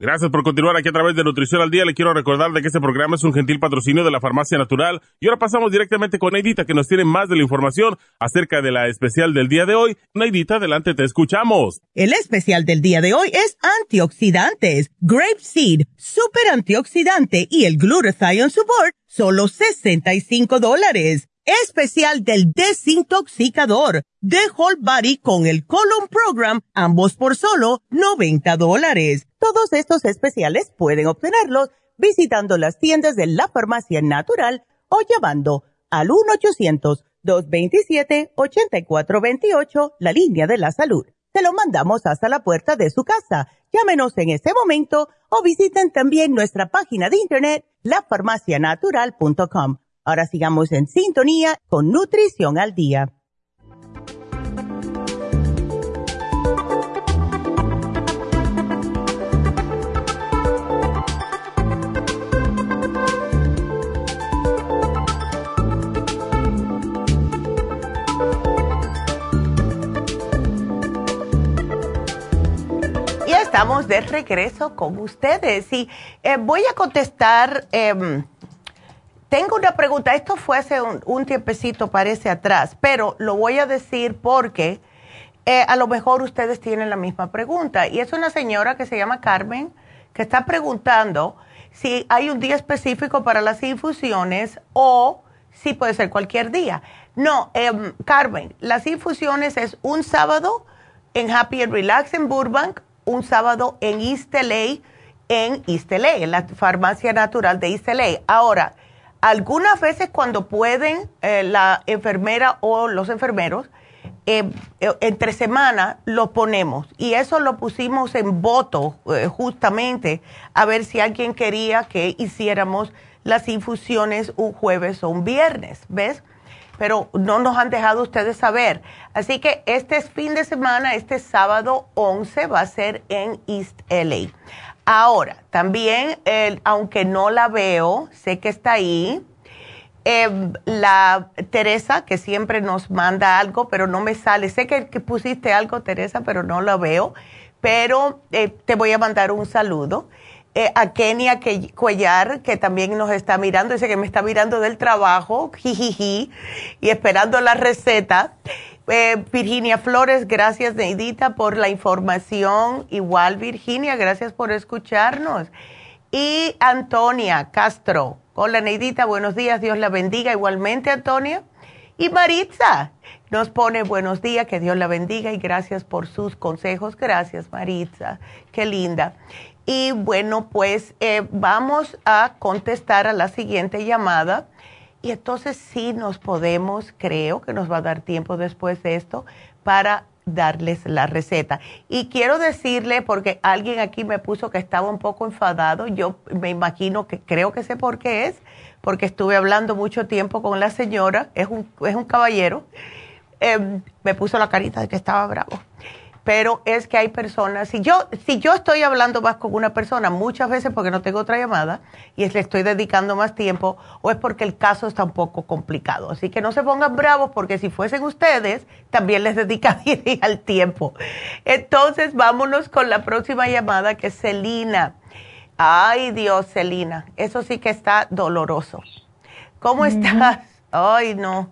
Gracias por continuar aquí a través de Nutrición al Día. Le quiero recordar de que este programa es un gentil patrocinio de la Farmacia Natural. Y ahora pasamos directamente con Neidita, que nos tiene más de la información acerca de la especial del día de hoy. Neidita, adelante, te escuchamos. El especial del día de hoy es antioxidantes. Grape Seed, super antioxidante y el Glutathione Support, solo 65 dólares especial del desintoxicador de Whole Body con el Colon Program, ambos por solo 90 dólares. Todos estos especiales pueden obtenerlos visitando las tiendas de la farmacia natural o llamando al 1-800-227-8428, la línea de la salud. Se lo mandamos hasta la puerta de su casa. Llámenos en este momento o visiten también nuestra página de internet, lafarmacianatural.com Ahora sigamos en sintonía con Nutrición al Día. Estamos de regreso con ustedes y eh, voy a contestar em, tengo una pregunta, esto fue hace un, tiempecito, parece atrás, pero lo voy a decir porque eh, a lo mejor ustedes tienen la misma pregunta. Y es una señora que se llama Carmen que está preguntando si hay un día específico para las infusiones o si puede ser cualquier día. No, em, Carmen, las infusiones es un sábado en Happy and Relax en Burbank, un sábado en East LA, en East LA, en la farmacia natural de East LA. Ahora, algunas veces cuando pueden, eh, la enfermera o los enfermeros, eh, entre semana lo ponemos. Y eso lo pusimos en voto justamente a ver si alguien quería que hiciéramos las infusiones un jueves o un viernes, ¿ves? Pero no nos han dejado ustedes saber. Así que este fin de semana, este sábado 11, va a ser en East LA. Ahora, también, aunque no la veo, sé que está ahí. Em, la Teresa, que siempre nos manda algo, pero no me sale. Sé que, pusiste algo, Teresa, pero no la veo. Pero eh, te voy a mandar un saludo. Eh, a Kenia Cuellar, que también nos está mirando, dice que me está mirando del trabajo, jijiji, y esperando la receta. Eh, Virginia Flores, gracias Neidita por la información. Igual Virginia, gracias por escucharnos. Y Antonia Castro, hola Neidita, buenos días, Dios la bendiga. Igualmente Antonia. Y Maritza nos pone buenos días, que Dios la bendiga y gracias por sus consejos. Gracias Maritza, qué linda. Y bueno, pues eh, vamos a contestar a la siguiente llamada. Y entonces sí nos podemos, creo que nos va a dar tiempo después de esto para darles la receta. Y quiero decirle, porque alguien aquí me puso que estaba un poco enfadado, yo me imagino que creo que sé por qué es, porque estuve hablando mucho tiempo con la señora, es un, es un caballero, em, me puso la carita de que estaba bravo pero es que hay personas, si yo, si yo estoy hablando más con una persona, muchas veces porque no tengo otra llamada y le estoy dedicando más tiempo, o es porque el caso está un poco complicado. Así que no se pongan bravos porque si fuesen ustedes, también les dedicaría el tiempo. Entonces, vámonos con la próxima llamada que es Celina. Ay, Dios, Celina, eso sí que está doloroso. ¿Cómo estás? Ay, no.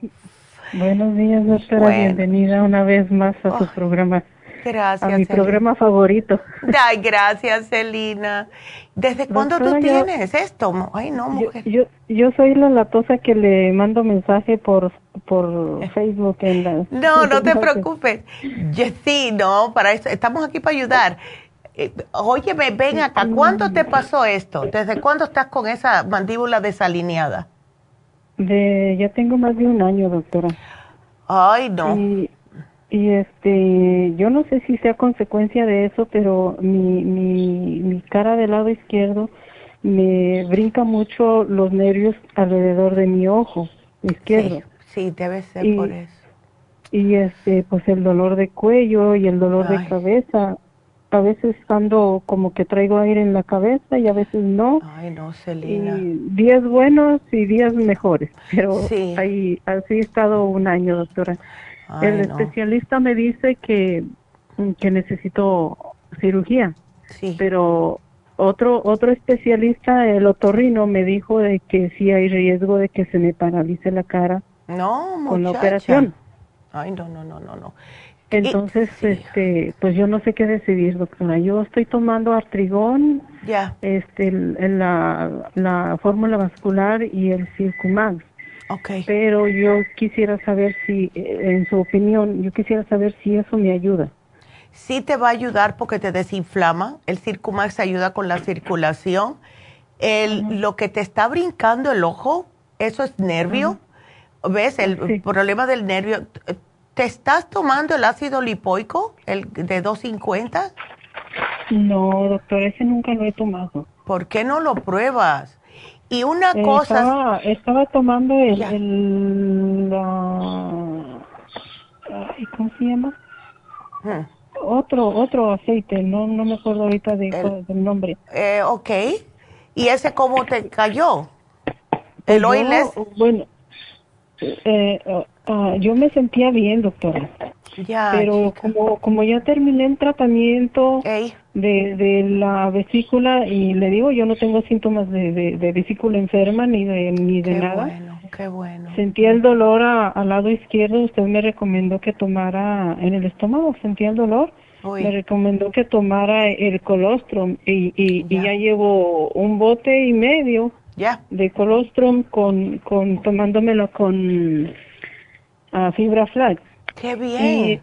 Buenos días, doctora. Bienvenida una vez más a su programa. Gracias. A mi programa favorito. Ay, gracias, Celina. ¿Desde cuándo tú tienes esto? Ay, no, mujer. Yo, yo, soy la latosa que le mando mensaje por, por Facebook. En no, no te preocupes. sí, no, para eso, estamos aquí para ayudar. Eh, óyeme, ven acá, ¿cuándo te pasó esto? ¿Desde cuándo estás con esa mandíbula desalineada? De, ya tengo más de un año, doctora. Ay, no. Y este, yo no sé si sea consecuencia de eso, pero mi, mi, mi cara del lado izquierdo me brinca mucho los nervios alrededor de mi ojo izquierdo. Sí, debe ser por eso. Y este, pues el dolor de cuello y el dolor de cabeza. A veces ando como que traigo aire en la cabeza y a veces no. Ay, no, Celina. Y días buenos y días mejores. Pero ahí, así he estado un año, doctora el especialista me dice que, que necesito cirugía. Sí. Pero otro otro especialista, el otorrino, me dijo de que sí hay riesgo de que se me paralice la cara. No, con la operación. Ay, no, no, no, no, no. Entonces, este, pues yo no sé qué decidir, doctora. Yo estoy tomando artrigón, ya. este, la, la fórmula vascular y el Circumax. Pero yo quisiera saber si, eh, en su opinión, yo quisiera saber si eso me ayuda. Sí te va a ayudar porque te desinflama. El Circumax ayuda con la circulación. El, Lo que te está brincando el ojo, eso es nervio. ¿Ves? El problema del nervio. ¿Te estás tomando el ácido lipoico, el de 250? No, doctor, ese nunca lo he tomado. ¿Por qué no lo pruebas? Y una eh, cosa... Estaba, tomando el... ¿Cómo se llama? Hmm. Otro otro aceite, no no me acuerdo ahorita de, del nombre. Eh, ok. ¿Y ese cómo te cayó? ¿El oiles? Bueno, eh, ah, ah, yo me sentía bien, doctora. Pero como, como ya terminé el tratamiento de, de la vesícula y le digo, yo no tengo síntomas de, de, vesícula enferma ni de, ni de nada. Bueno, qué bueno. Sentía el dolor al lado izquierdo, usted me recomendó que tomara en el estómago, sentía el dolor. Me recomendó que tomara el colostrum y, y, ya. llevo un bote y medio de colostrum con, con tomándomelo con uh, fibra flax. Qué bien. Y,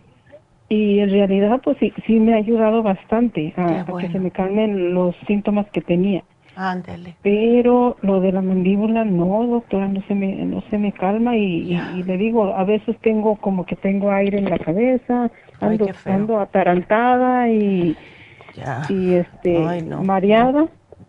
en realidad, pues sí, sí me ha ayudado bastante a, que se me calmen los síntomas que tenía. Ándale. Pero lo de la mandíbula no, doctora, no se me no se me calma y, le digo, a veces tengo como que tengo aire en la cabeza, ando, ando atarantada y y este mareada.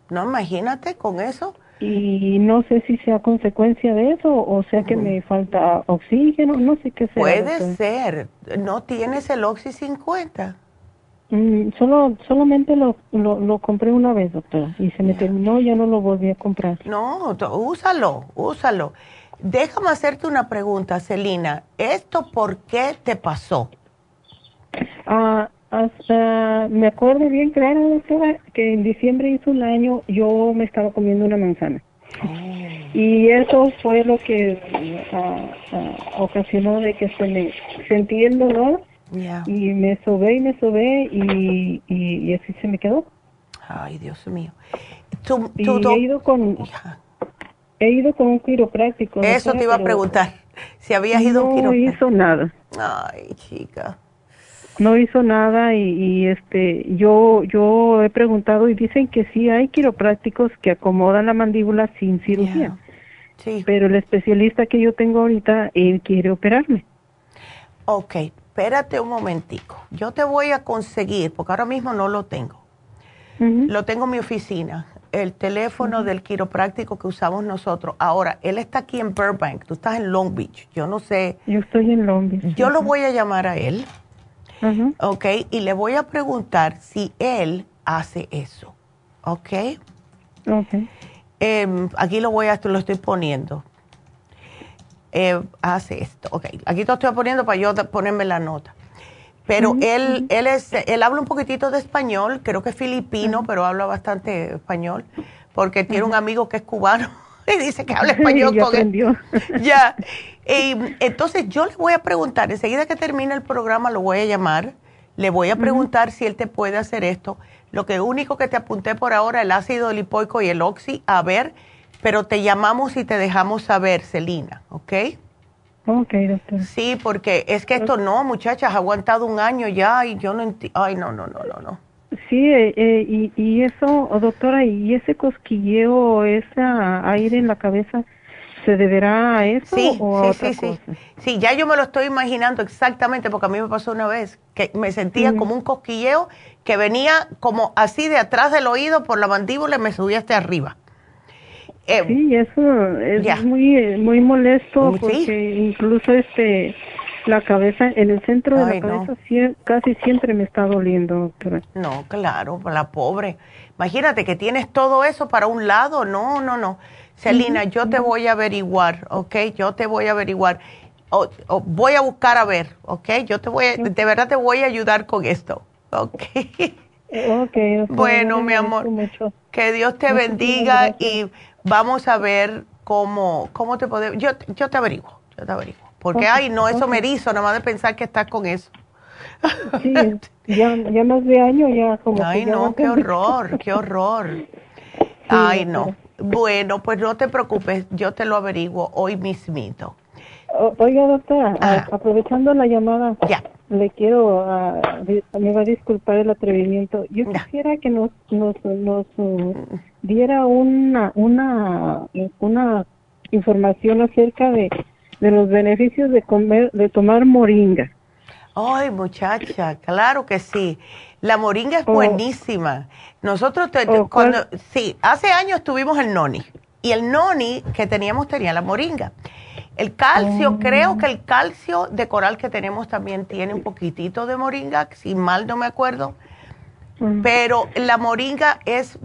No, imagínate con eso. Y no sé si sea consecuencia de eso o sea que me falta oxígeno, no sé qué sea. Puede ser. ¿No tienes el Oxy 50? Mm, solo, solamente lo, lo, compré una vez, doctora, y se me terminó, ya no lo volví a comprar. No, úsalo, úsalo. Déjame hacerte una pregunta, Celina. ¿Esto por qué te pasó? Ah, hasta, me acuerdo bien claro, doctora, que en diciembre hizo un año yo me estaba comiendo una manzana. Oh. Y eso fue lo que ah, ah, ocasionó de que se me sentí el dolor y me sobé y me sobé y, y, así se me quedó. Ay, Dios mío. y he ido con he ido con un quiropráctico. Eso te iba a preguntar, si habías ido a un quiropráctico. No hizo nada. Ay, chica. No hizo nada y, y, este yo yo he preguntado y dicen que sí hay quiroprácticos que acomodan la mandíbula sin cirugía. Sí. Pero el especialista que yo tengo ahorita él quiere operarme. Ok, espérate un momentico, yo te voy a conseguir, porque ahora mismo no lo tengo. Lo tengo en mi oficina, el teléfono del quiropráctico que usamos nosotros. Ahora, él está aquí en Burbank, tú estás en Long Beach, yo no sé. Yo estoy en Long Beach. Yo lo voy a llamar a él, ok, y le voy a preguntar si él hace eso, ok. Ok. Em, aquí lo voy a, lo estoy poniendo eh, hace esto. Ok, aquí te estoy poniendo para yo ponerme la nota. Pero él, él, es, él habla un poquitito de español, creo que es filipino, pero habla bastante español, porque tiene un amigo que es cubano y dice que habla español con él. ya. Y, entonces yo le voy a preguntar, enseguida que termine el programa lo voy a llamar, le voy a preguntar si él te puede hacer esto. Lo que único que te apunté por ahora, el ácido lipoico y el oxi, a ver pero te llamamos y te dejamos saber, Celina, ¿ok? Ok, doctor. Sí, porque es que esto no, muchachas, ha aguantado un año ya y yo no entiendo. Ay, no, no, no, no, no. Sí, eh, eh, y, y eso, doctora, y ese cosquilleo, ese aire en la cabeza, ¿se deberá a eso sí, o a sí, otra sí, cosa? sí. Sí, ya yo me lo estoy imaginando exactamente, porque a mí me pasó una vez que me sentía como un cosquilleo que venía como así de atrás del oído por la mandíbula y me subía hasta arriba. Eh, sí, eso es muy muy molesto porque incluso este la cabeza en el centro de la cabeza casi siempre me está doliendo, doctora. No, claro, la pobre. Imagínate que tienes todo eso para un lado. No, no, no. Celina, yo te voy a averiguar, ¿ok? Yo te voy a averiguar. O, voy a buscar a ver, ¿ok? Yo te voy, a, de verdad te voy a ayudar con esto, ¿ok? Ok. bueno, mi amor, que Dios te bendiga y vamos a ver cómo, cómo te podemos, yo, yo te averiguo, yo te averiguo. Porque, ay, no, eso me erizo, nada más de pensar que estás con eso. Sí, ya, ya más de año ya como Ay, no, qué horror, qué horror. ay, no. Bueno, pues no te preocupes, yo te lo averiguo hoy mismito. oiga, doctora, aprovechando la llamada, ya. le quiero, uh, me va a disculpar el atrevimiento. Yo quisiera que nos, nos, nos uh, diera una, una, una información acerca de, de los beneficios de comer, de tomar moringa. Ay, muchacha, claro que sí. La moringa es oh. buenísima. Nosotros, oh, cuando, sí, hace años tuvimos el noni. Y el noni que teníamos tenía la moringa. El calcio, oh. creo que el calcio de coral que tenemos también tiene un poquitito de moringa, si mal no me acuerdo. Pero la moringa es,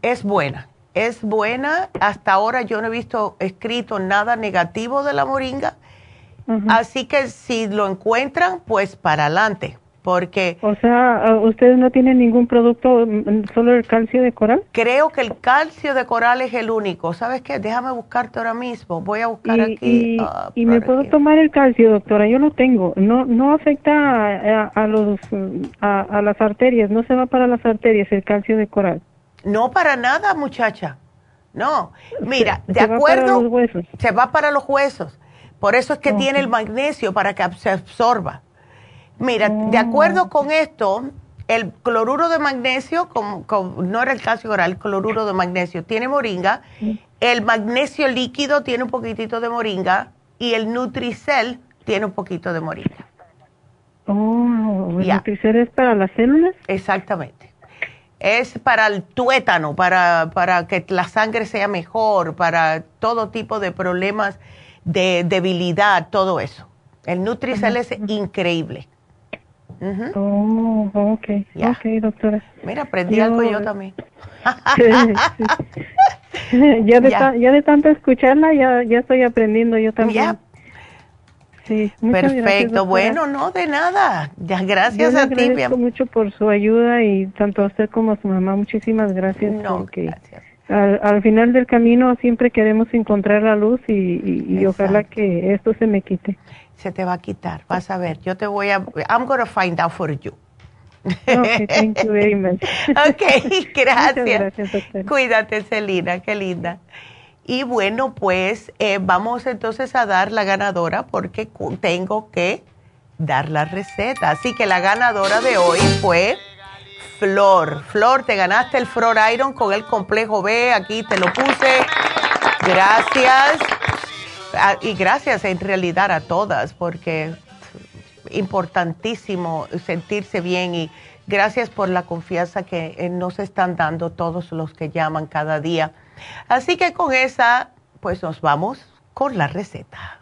es buena, es buena. Hasta ahora yo no he visto escrito nada negativo de la moringa. Así que si lo encuentran, pues para adelante porque... O sea, ¿ustedes no tienen ningún producto, mm, solo el calcio de coral? Creo que el calcio de coral es el único. ¿Sabes qué? Déjame buscarte ahora mismo. Voy a buscar aquí. ¿Y, ah, y me puedo tomar el calcio, doctora? Yo lo tengo. No no afecta a, los a, las arterias, no se va para las arterias el calcio de coral. No para nada, muchacha. No. Mira, de acuerdo... Va para los huesos. Se va para los huesos. Por eso es que tiene el magnesio para que se absorba. Mira, de acuerdo con esto, el cloruro de magnesio, no era el calcio oral, el cloruro de magnesio tiene moringa, el magnesio líquido tiene un poquitito de moringa y el Nutricel tiene un poquito de moringa. Oh, ¿el Nutricel es para las células? Exactamente. Es para el tuétano, para, para que la sangre sea mejor, para todo tipo de problemas de debilidad, todo eso. El Nutricel es increíble. Oh, ok, ok, doctora. Mira, aprendí algo yo también. ya, de ya. de tanto escucharla, ya, ya estoy aprendiendo yo también. Sí, Perfecto, bueno, no, de nada. Ya, gracias a ti. Agradezco mucho por su ayuda y tanto a usted como a su mamá, muchísimas gracias. No, gracias. Al, al, final del camino siempre queremos encontrar la luz y, y ojalá que esto se me quite se te va a quitar. Vas a ver, yo te voy a, I'm going to find out for you. Okay, thank you very much. ok, gracias. Cuídate, Celina, qué linda. Y bueno, pues eh, vamos entonces a dar la ganadora porque tengo que dar la receta. Así que la ganadora de hoy fue Flor. Flor, te ganaste el Flor Iron con el complejo B. Aquí te lo puse. Gracias. Ah, y gracias en realidad a todas, porque importantísimo sentirse bien y gracias por la confianza que eh, nos están dando todos los que llaman cada día. Así que con esa, pues nos vamos con la receta.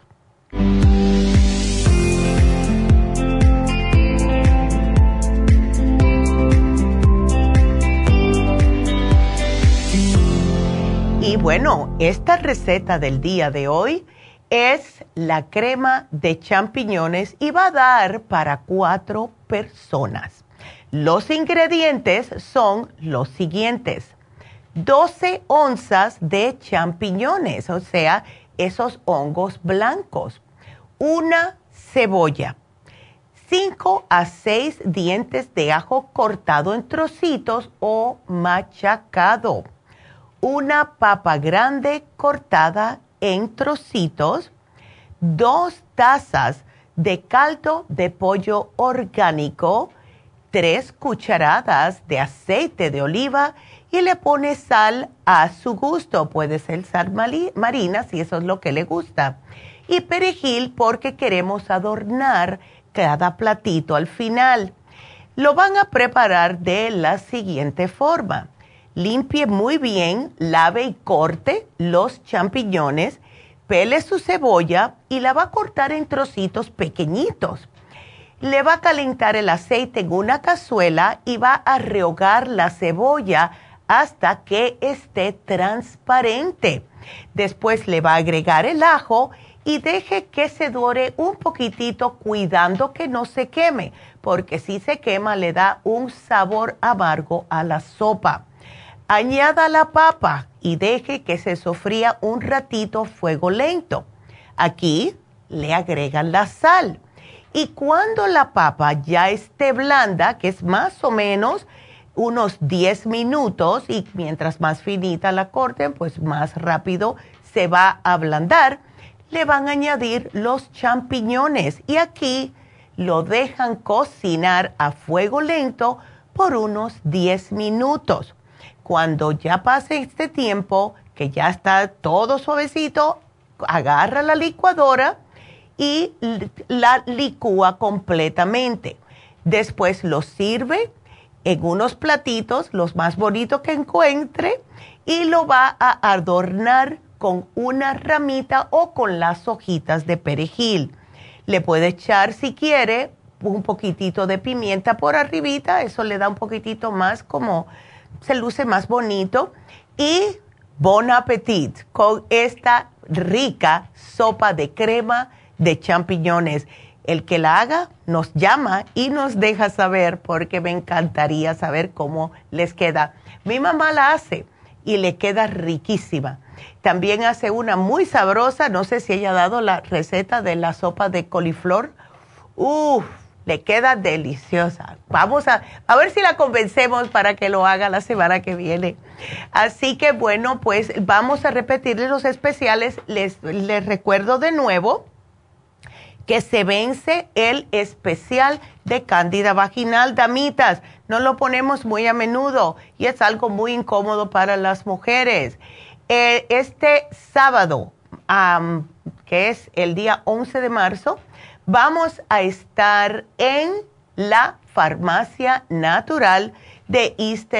Y bueno, esta receta del día de hoy es la crema de champiñones y va a dar para cuatro personas. Los ingredientes son los siguientes. 12 onzas de champiñones, o sea, esos hongos blancos. Una cebolla. 5 a 6 dientes de ajo cortado en trocitos o machacado. Una papa grande cortada en trocitos, dos tazas de caldo de pollo orgánico, tres cucharadas de aceite de oliva y le pone sal a su gusto. Puede ser sal marina si eso es lo que le gusta. Y perejil porque queremos adornar cada platito al final. Lo van a preparar de la siguiente forma limpie muy bien, lave y corte los champiñones, pele su cebolla y la va a cortar en trocitos pequeñitos. Le va a calentar el aceite en una cazuela y va a rehogar la cebolla hasta que esté transparente. Después le va a agregar el ajo y deje que se dore un poquitito cuidando que no se queme, porque si se quema le da un sabor amargo a la sopa. Añada la papa y deje que se sofría un ratito a fuego lento. Aquí le agregan la sal. Y cuando la papa ya esté blanda, que es más o menos unos 10 minutos, y mientras más finita la corten, pues más rápido se va a ablandar, le van a añadir los champiñones. Y aquí lo dejan cocinar a fuego lento por unos 10 minutos. Cuando ya pase este tiempo, que ya está todo suavecito, agarra la licuadora y la licúa completamente. Después lo sirve en unos platitos, los más bonitos que encuentre, y lo va a adornar con una ramita o con las hojitas de perejil. Le puede echar, si quiere, un poquitito de pimienta por arribita, eso le da un poquitito más como se luce más bonito. Y bon appetit con esta rica sopa de crema de champiñones. El que la haga nos llama y nos deja saber porque me encantaría saber cómo les queda. Mi mamá la hace y le queda riquísima. También hace una muy sabrosa, no sé si ella ha dado la receta de la sopa de coliflor. Uf, le queda deliciosa. Vamos a, a ver si la convencemos para que lo haga la semana que viene. Así que bueno, pues vamos a repetirles los especiales. Les, les recuerdo de nuevo que se vence el especial de cándida vaginal, damitas. No lo ponemos muy a menudo y es algo muy incómodo para las mujeres. Eh, este sábado, que es el día 11 de marzo, vamos a estar en la farmacia natural de East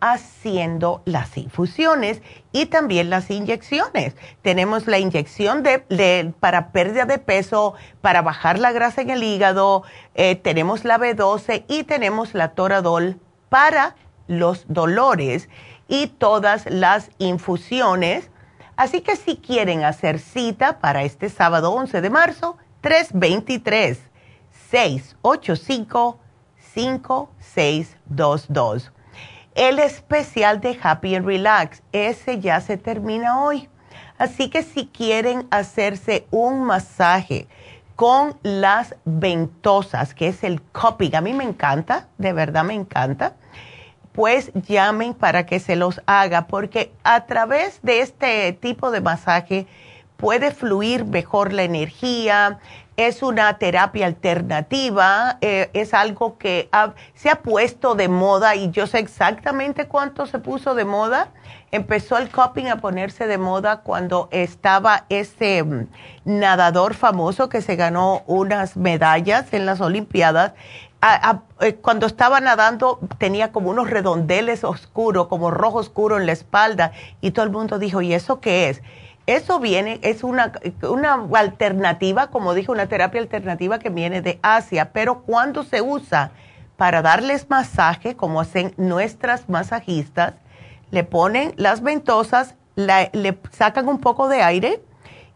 haciendo las infusiones y también las inyecciones. Tenemos la inyección de, para pérdida de peso, para bajar la grasa en el hígado, eh, tenemos la B12 y tenemos la Toradol para los dolores y todas las infusiones. Así que si quieren hacer cita para este sábado 11 de marzo, 323 685 5622. El especial de Happy and Relax, ese ya se termina hoy. Así que si quieren hacerse un masaje con las ventosas, que es el cupping, a mí me encanta, de verdad me encanta, pues llamen para que se los haga, porque a través de este tipo de masaje puede fluir mejor la energía, es una terapia alternativa, eh, es algo que se ha puesto de moda y yo sé exactamente cuánto se puso de moda. Empezó el cupping a ponerse de moda cuando estaba ese mm, nadador famoso que se ganó unas medallas en las Olimpiadas. Eh, cuando estaba nadando tenía como unos redondeles oscuros, como rojo oscuro en la espalda y todo el mundo dijo, ¿y eso qué es? Eso viene, es una, una alternativa, como dije, una terapia alternativa que viene de Asia, pero cuando se usa para darles masaje, como hacen nuestras masajistas, le ponen las ventosas, le sacan un poco de aire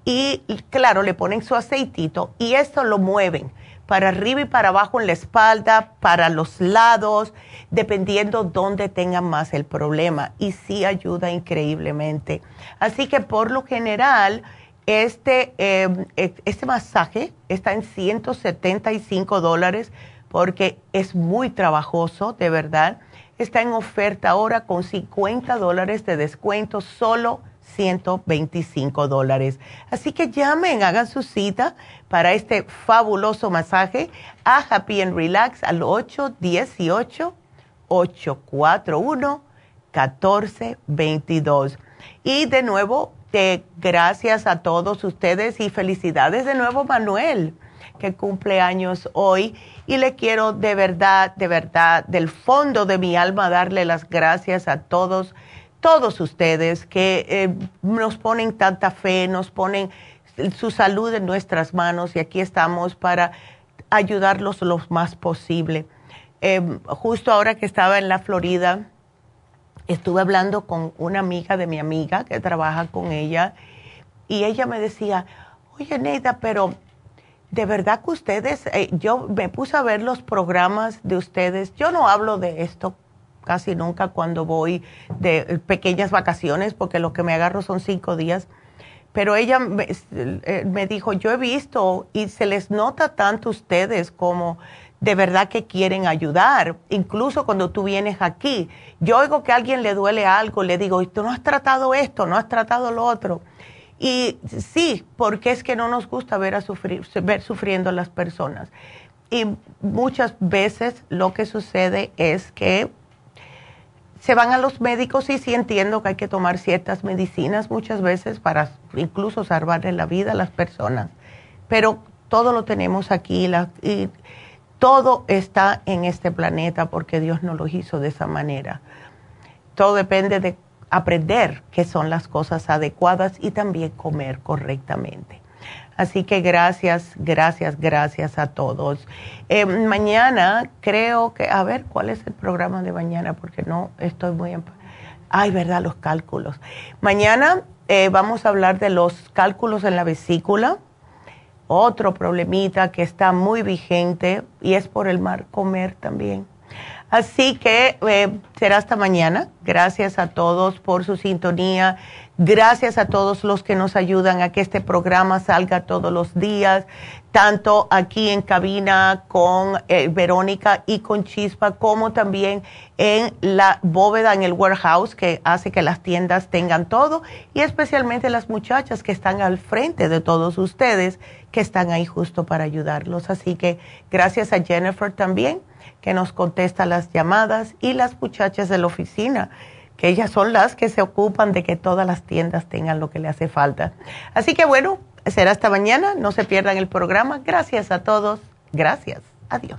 y, claro, le ponen su aceitito y esto lo mueven para arriba y para abajo en la espalda, para los lados, dependiendo dónde tengan más el problema. Y sí ayuda increíblemente. Así que por lo general, este, em, e, este masaje está en 175 dólares porque es muy trabajoso, de verdad. Está en oferta ahora con 50 dólares de descuento solo 125 dólares. Así que llamen, hagan su cita para este fabuloso masaje a Happy and Relax al 818-841-1422. Y de nuevo, te, gracias a todos ustedes y felicidades de nuevo, Manuel, que cumple años hoy. Y le quiero de verdad, de verdad, del fondo de mi alma darle las gracias a todos todos ustedes que eh, nos ponen tanta fe, nos ponen su salud en nuestras manos y aquí estamos para ayudarlos lo más posible. Em, justo ahora que estaba en la Florida, estuve hablando con una amiga de mi amiga que trabaja con ella y ella me decía, oye Neida, pero de verdad que ustedes, eh, yo me puse a ver los programas de ustedes, yo no hablo de esto casi nunca cuando voy de pequeñas vacaciones, porque lo que me agarro son cinco días. Pero ella eh, me, dijo, yo he visto y se les nota tanto a ustedes como de verdad que quieren ayudar, incluso cuando tú vienes aquí. Yo oigo que a alguien le duele algo, le digo, tú no has tratado esto, no has tratado lo otro. Y sí, porque es que no nos gusta ver, a sufrir, ver sufriendo a las personas. Y muchas veces lo que sucede es que se van a los médicos y sí entiendo que hay que tomar ciertas medicinas muchas veces para incluso salvarle la vida a las personas, pero todo lo tenemos aquí y todo está en este planeta porque Dios nos lo hizo de esa manera. Todo depende de aprender qué son las cosas adecuadas y también comer correctamente. Así que gracias, gracias, gracias a todos. Eh, mañana creo que, a ver, ¿cuál es el programa de mañana? Porque no estoy muy... Ay, ¿verdad? Los cálculos. Mañana eh, vamos a hablar de los cálculos en la vesícula. Otro problemita que está muy vigente y es por el mar comer también. Así que eh, será hasta mañana. Gracias a todos por su sintonía Gracias a todos los que nos ayudan a que este programa salga todos los días, tanto aquí en cabina con eh, Verónica y con Chispa, como también en la bóveda, en el warehouse, que hace que las tiendas tengan todo, y especialmente las muchachas que están al frente de todos ustedes, que están ahí justo para ayudarlos. Así que gracias a Jennifer también, que nos contesta las llamadas, y las muchachas de la oficina que ellas son las que se ocupan de que todas las tiendas tengan lo que le hace falta. Así que bueno, será hasta mañana, no se pierdan el programa. Gracias a todos, gracias, adiós.